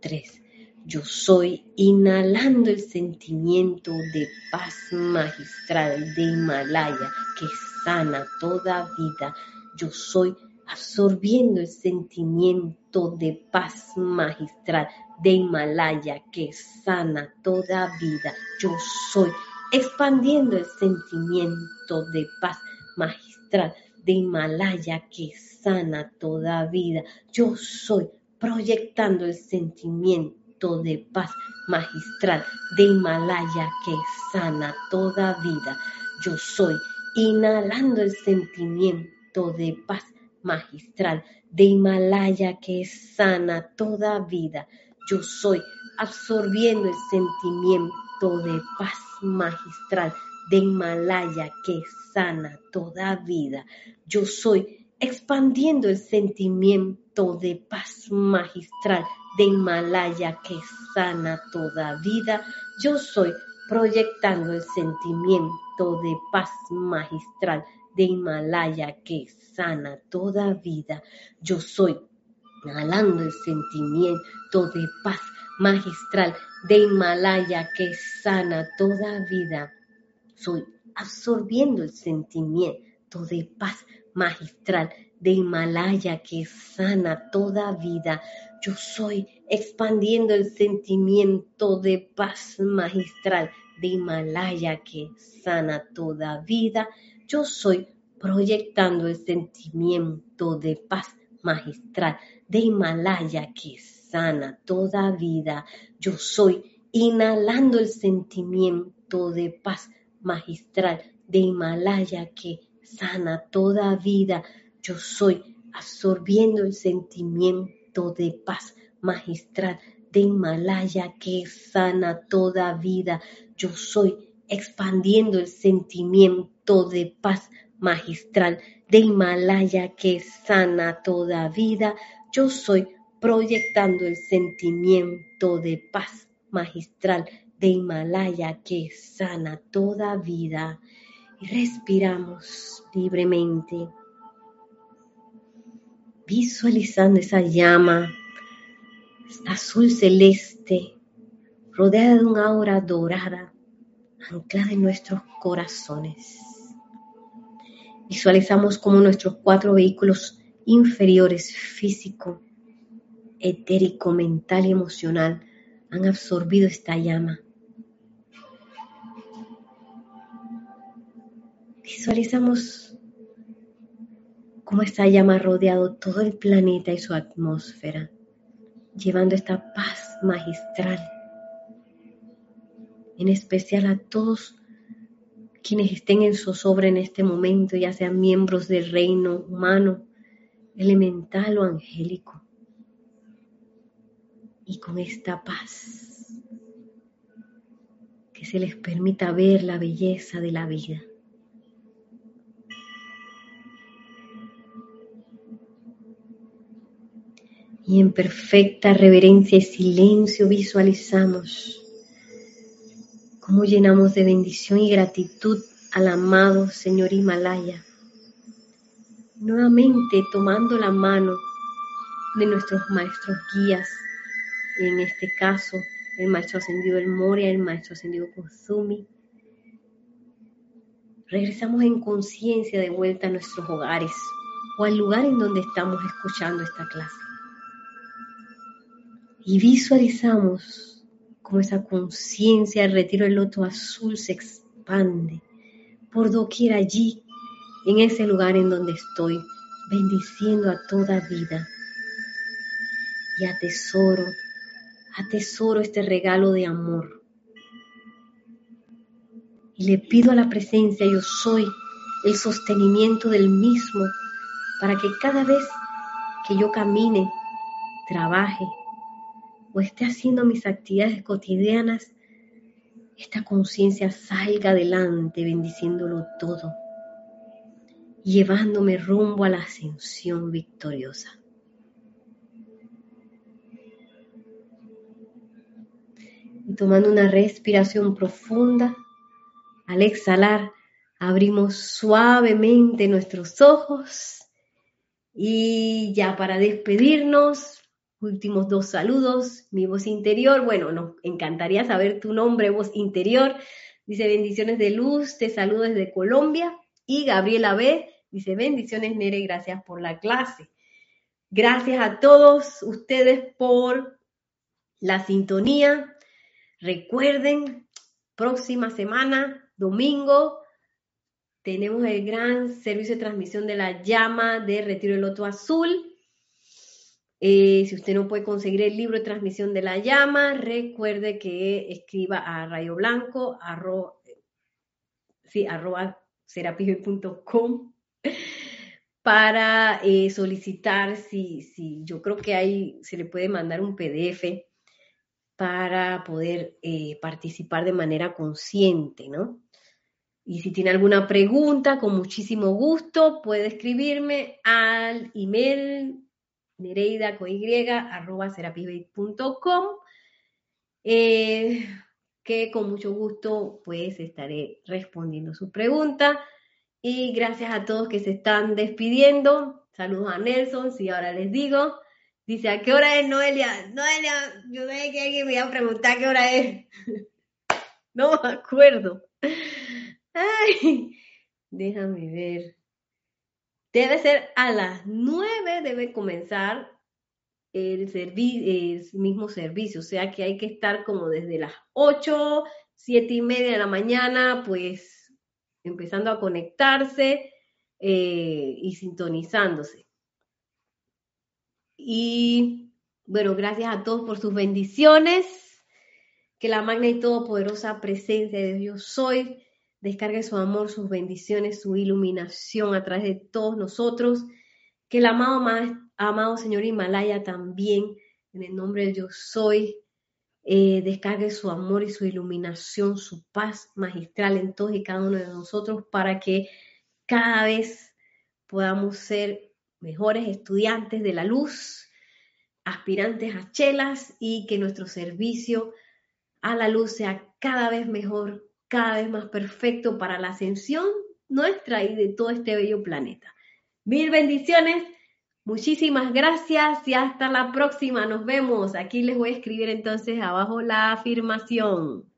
tres. Yo soy inhalando el sentimiento de paz magistral de Himalaya que sana toda vida. Yo soy absorbiendo el sentimiento de paz magistral de Himalaya que sana toda vida. Yo soy expandiendo el sentimiento de paz magistral de Himalaya que sana toda vida. Yo soy proyectando el sentimiento de paz magistral de Himalaya que sana toda vida. Yo soy inhalando el sentimiento de paz magistral de Himalaya que sana toda vida. Yo soy absorbiendo el sentimiento de paz magistral de Himalaya que sana toda vida. Yo soy expandiendo el sentimiento de paz magistral de Himalaya que sana toda vida. Yo soy proyectando el sentimiento de paz magistral de Himalaya que sana toda vida. Yo soy inhalando el sentimiento de paz magistral de Himalaya que sana toda vida. Soy absorbiendo el sentimiento de paz magistral de Himalaya que sana toda vida. Yo soy expandiendo el sentimiento de paz magistral de Himalaya que sana toda vida. Yo soy proyectando el sentimiento de paz magistral de Himalaya que sana toda vida. Yo soy inhalando el sentimiento de paz magistral de Himalaya que sana toda vida. Yo soy absorbiendo el sentimiento de paz magistral de Himalaya que sana toda vida. Yo soy expandiendo el sentimiento de paz de Himalaya que sana toda vida. Yo soy proyectando el sentimiento de paz magistral de Himalaya que sana toda vida. Y respiramos libremente visualizando esa llama azul celeste, rodeada de una aura dorada, anclada en nuestros corazones. Visualizamos como nuestros cuatro vehículos inferiores, físico, etérico, mental y emocional, han absorbido esta llama. Visualizamos cómo esta llama ha rodeado todo el planeta y su atmósfera, llevando esta paz magistral, en especial a todos quienes estén en zozobra en este momento, ya sean miembros del reino humano, elemental o angélico. Y con esta paz, que se les permita ver la belleza de la vida. y en perfecta reverencia y silencio visualizamos cómo llenamos de bendición y gratitud al amado Señor Himalaya. Nuevamente tomando la mano de nuestros maestros guías, en este caso el maestro ascendido El Moria, el maestro ascendido Kozumi. Regresamos en conciencia de vuelta a nuestros hogares o al lugar en donde estamos escuchando esta clase y visualizamos cómo esa conciencia del retiro del loto azul se expande por doquier allí, en ese lugar en donde estoy, bendiciendo a toda vida. Y atesoro, atesoro este regalo de amor. Y le pido a la presencia, yo soy el sostenimiento del mismo, para que cada vez que yo camine, trabaje, o esté haciendo mis actividades cotidianas, esta conciencia salga adelante bendiciéndolo todo. llevándome rumbo a la ascensión victoriosa. Y tomando una respiración profunda, al exhalar, abrimos suavemente nuestros ojos y ya para despedirnos, últimos dos saludos, mi voz interior, bueno, nos encantaría saber tu nombre, voz interior, dice bendiciones de luz, te saludo desde Colombia y Gabriela B dice bendiciones Nere, gracias por la clase. Gracias a todos ustedes por la sintonía. Recuerden, próxima semana, domingo, tenemos el gran servicio de transmisión de la llama de Retiro del Loto Azul. Eh, si usted no puede conseguir el libro de transmisión de la llama, recuerde que escriba a Rayo Blanco, sí, arroba para eh, solicitar si, si yo creo que ahí se le puede mandar un PDF para poder eh, participar de manera consciente, ¿no? Y si tiene alguna pregunta, con muchísimo gusto, puede escribirme al email nereida eh, que con mucho gusto pues estaré respondiendo su pregunta. Y gracias a todos que se están despidiendo. Saludos a Nelson, si ahora les digo. Dice, ¿a qué hora es Noelia? Noelia, yo sé que alguien me iba a preguntar qué hora es. <laughs> no me acuerdo. Ay, déjame ver. Debe ser a las nueve, debe comenzar el, mismo servicio, o sea que hay que estar como desde las ocho, siete y media de la mañana, pues empezando a conectarse eh, y sintonizándose. Y bueno, gracias a todos por sus bendiciones. Que la magna y todopoderosa presencia de Dios soy descargue su amor, sus bendiciones, su iluminación a través de todos nosotros. Que el amado, amado Señor Himalaya también, en el nombre de Dios soy, eh, descargue su amor y su iluminación, su paz magistral en todos y cada uno de nosotros para que cada vez podamos ser mejores estudiantes de la luz, aspirantes a chelas y que nuestro servicio a la luz sea cada vez mejor cada vez más perfecto para la ascensión nuestra y de todo este bello planeta. Mil bendiciones, muchísimas gracias y hasta la próxima. Nos vemos. Aquí les voy a escribir entonces abajo la afirmación.